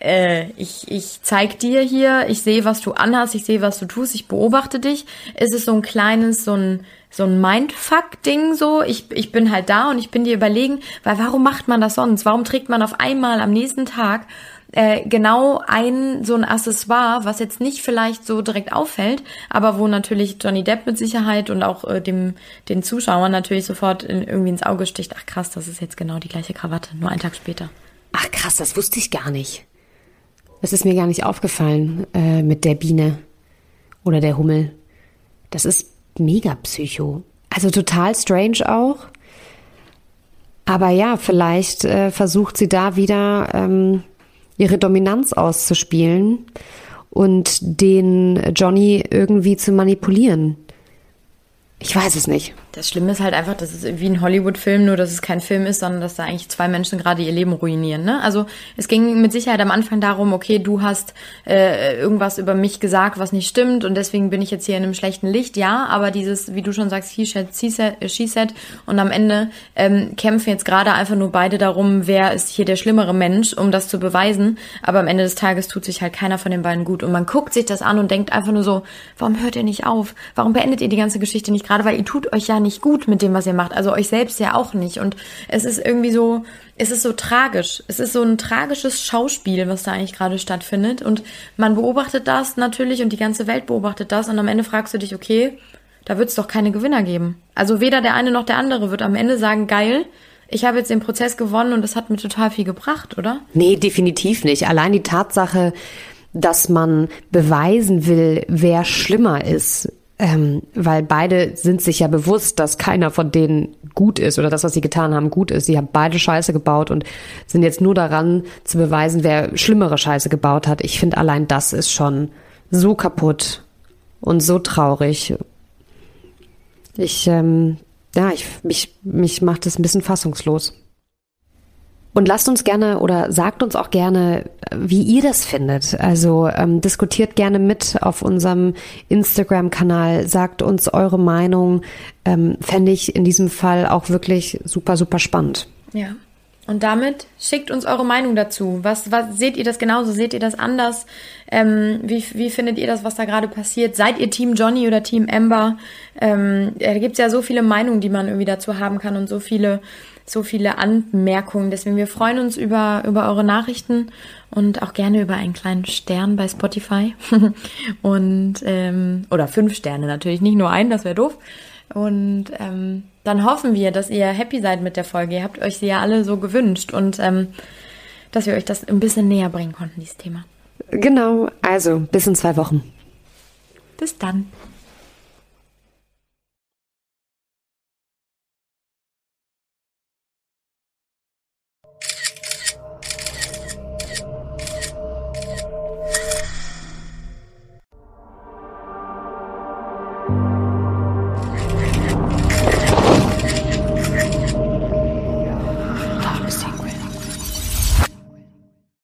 äh, ich, ich zeig dir hier, ich sehe, was du anhast, ich sehe, was du tust, ich beobachte dich. Ist es so ein kleines, so ein, so ein Mindfuck-Ding so. Ich, ich bin halt da und ich bin dir überlegen, weil warum macht man das sonst? Warum trägt man auf einmal am nächsten Tag äh, genau ein so ein Accessoire, was jetzt nicht vielleicht so direkt auffällt, aber wo natürlich Johnny Depp mit Sicherheit und auch äh, dem den Zuschauern natürlich sofort in, irgendwie ins Auge sticht. Ach krass, das ist jetzt genau die gleiche Krawatte, nur einen Tag später. Ach krass, das wusste ich gar nicht. Das ist mir gar nicht aufgefallen äh, mit der Biene oder der Hummel. Das ist mega psycho. Also total strange auch. Aber ja, vielleicht äh, versucht sie da wieder ähm, ihre Dominanz auszuspielen und den Johnny irgendwie zu manipulieren. Ich weiß es nicht. Das Schlimme ist halt einfach, dass es wie ein Hollywood-Film, nur dass es kein Film ist, sondern dass da eigentlich zwei Menschen gerade ihr Leben ruinieren. Ne? Also es ging mit Sicherheit am Anfang darum, okay, du hast äh, irgendwas über mich gesagt, was nicht stimmt und deswegen bin ich jetzt hier in einem schlechten Licht. Ja, aber dieses, wie du schon sagst, he said, she said, she said und am Ende ähm, kämpfen jetzt gerade einfach nur beide darum, wer ist hier der schlimmere Mensch, um das zu beweisen. Aber am Ende des Tages tut sich halt keiner von den beiden gut und man guckt sich das an und denkt einfach nur so, warum hört ihr nicht auf? Warum beendet ihr die ganze Geschichte nicht gerade? Weil ihr tut euch ja nicht gut mit dem, was ihr macht. Also euch selbst ja auch nicht. Und es ist irgendwie so, es ist so tragisch. Es ist so ein tragisches Schauspiel, was da eigentlich gerade stattfindet. Und man beobachtet das natürlich und die ganze Welt beobachtet das. Und am Ende fragst du dich, okay, da wird es doch keine Gewinner geben. Also weder der eine noch der andere wird am Ende sagen, geil, ich habe jetzt den Prozess gewonnen und das hat mir total viel gebracht, oder? Nee, definitiv nicht. Allein die Tatsache, dass man beweisen will, wer schlimmer ist, ähm, weil beide sind sich ja bewusst, dass keiner von denen gut ist oder das, was sie getan haben, gut ist. Sie haben beide Scheiße gebaut und sind jetzt nur daran zu beweisen, wer schlimmere Scheiße gebaut hat. Ich finde allein das ist schon so kaputt und so traurig. Ich, ähm, ja, ich, mich, mich macht es ein bisschen fassungslos. Und lasst uns gerne oder sagt uns auch gerne, wie ihr das findet. Also ähm, diskutiert gerne mit auf unserem Instagram-Kanal, sagt uns eure Meinung. Ähm, Fände ich in diesem Fall auch wirklich super, super spannend. Ja. Und damit schickt uns eure Meinung dazu. Was, was seht ihr das genauso? Seht ihr das anders? Ähm, wie, wie findet ihr das, was da gerade passiert? Seid ihr Team Johnny oder Team Amber? Ähm, da gibt's ja so viele Meinungen, die man irgendwie dazu haben kann und so viele, so viele Anmerkungen. Deswegen wir freuen uns über, über eure Nachrichten und auch gerne über einen kleinen Stern bei Spotify. und ähm, oder fünf Sterne natürlich, nicht nur einen, das wäre doof. Und ähm, dann hoffen wir, dass ihr happy seid mit der Folge. Ihr habt euch sie ja alle so gewünscht und ähm, dass wir euch das ein bisschen näher bringen konnten, dieses Thema. Genau, also bis in zwei Wochen. Bis dann.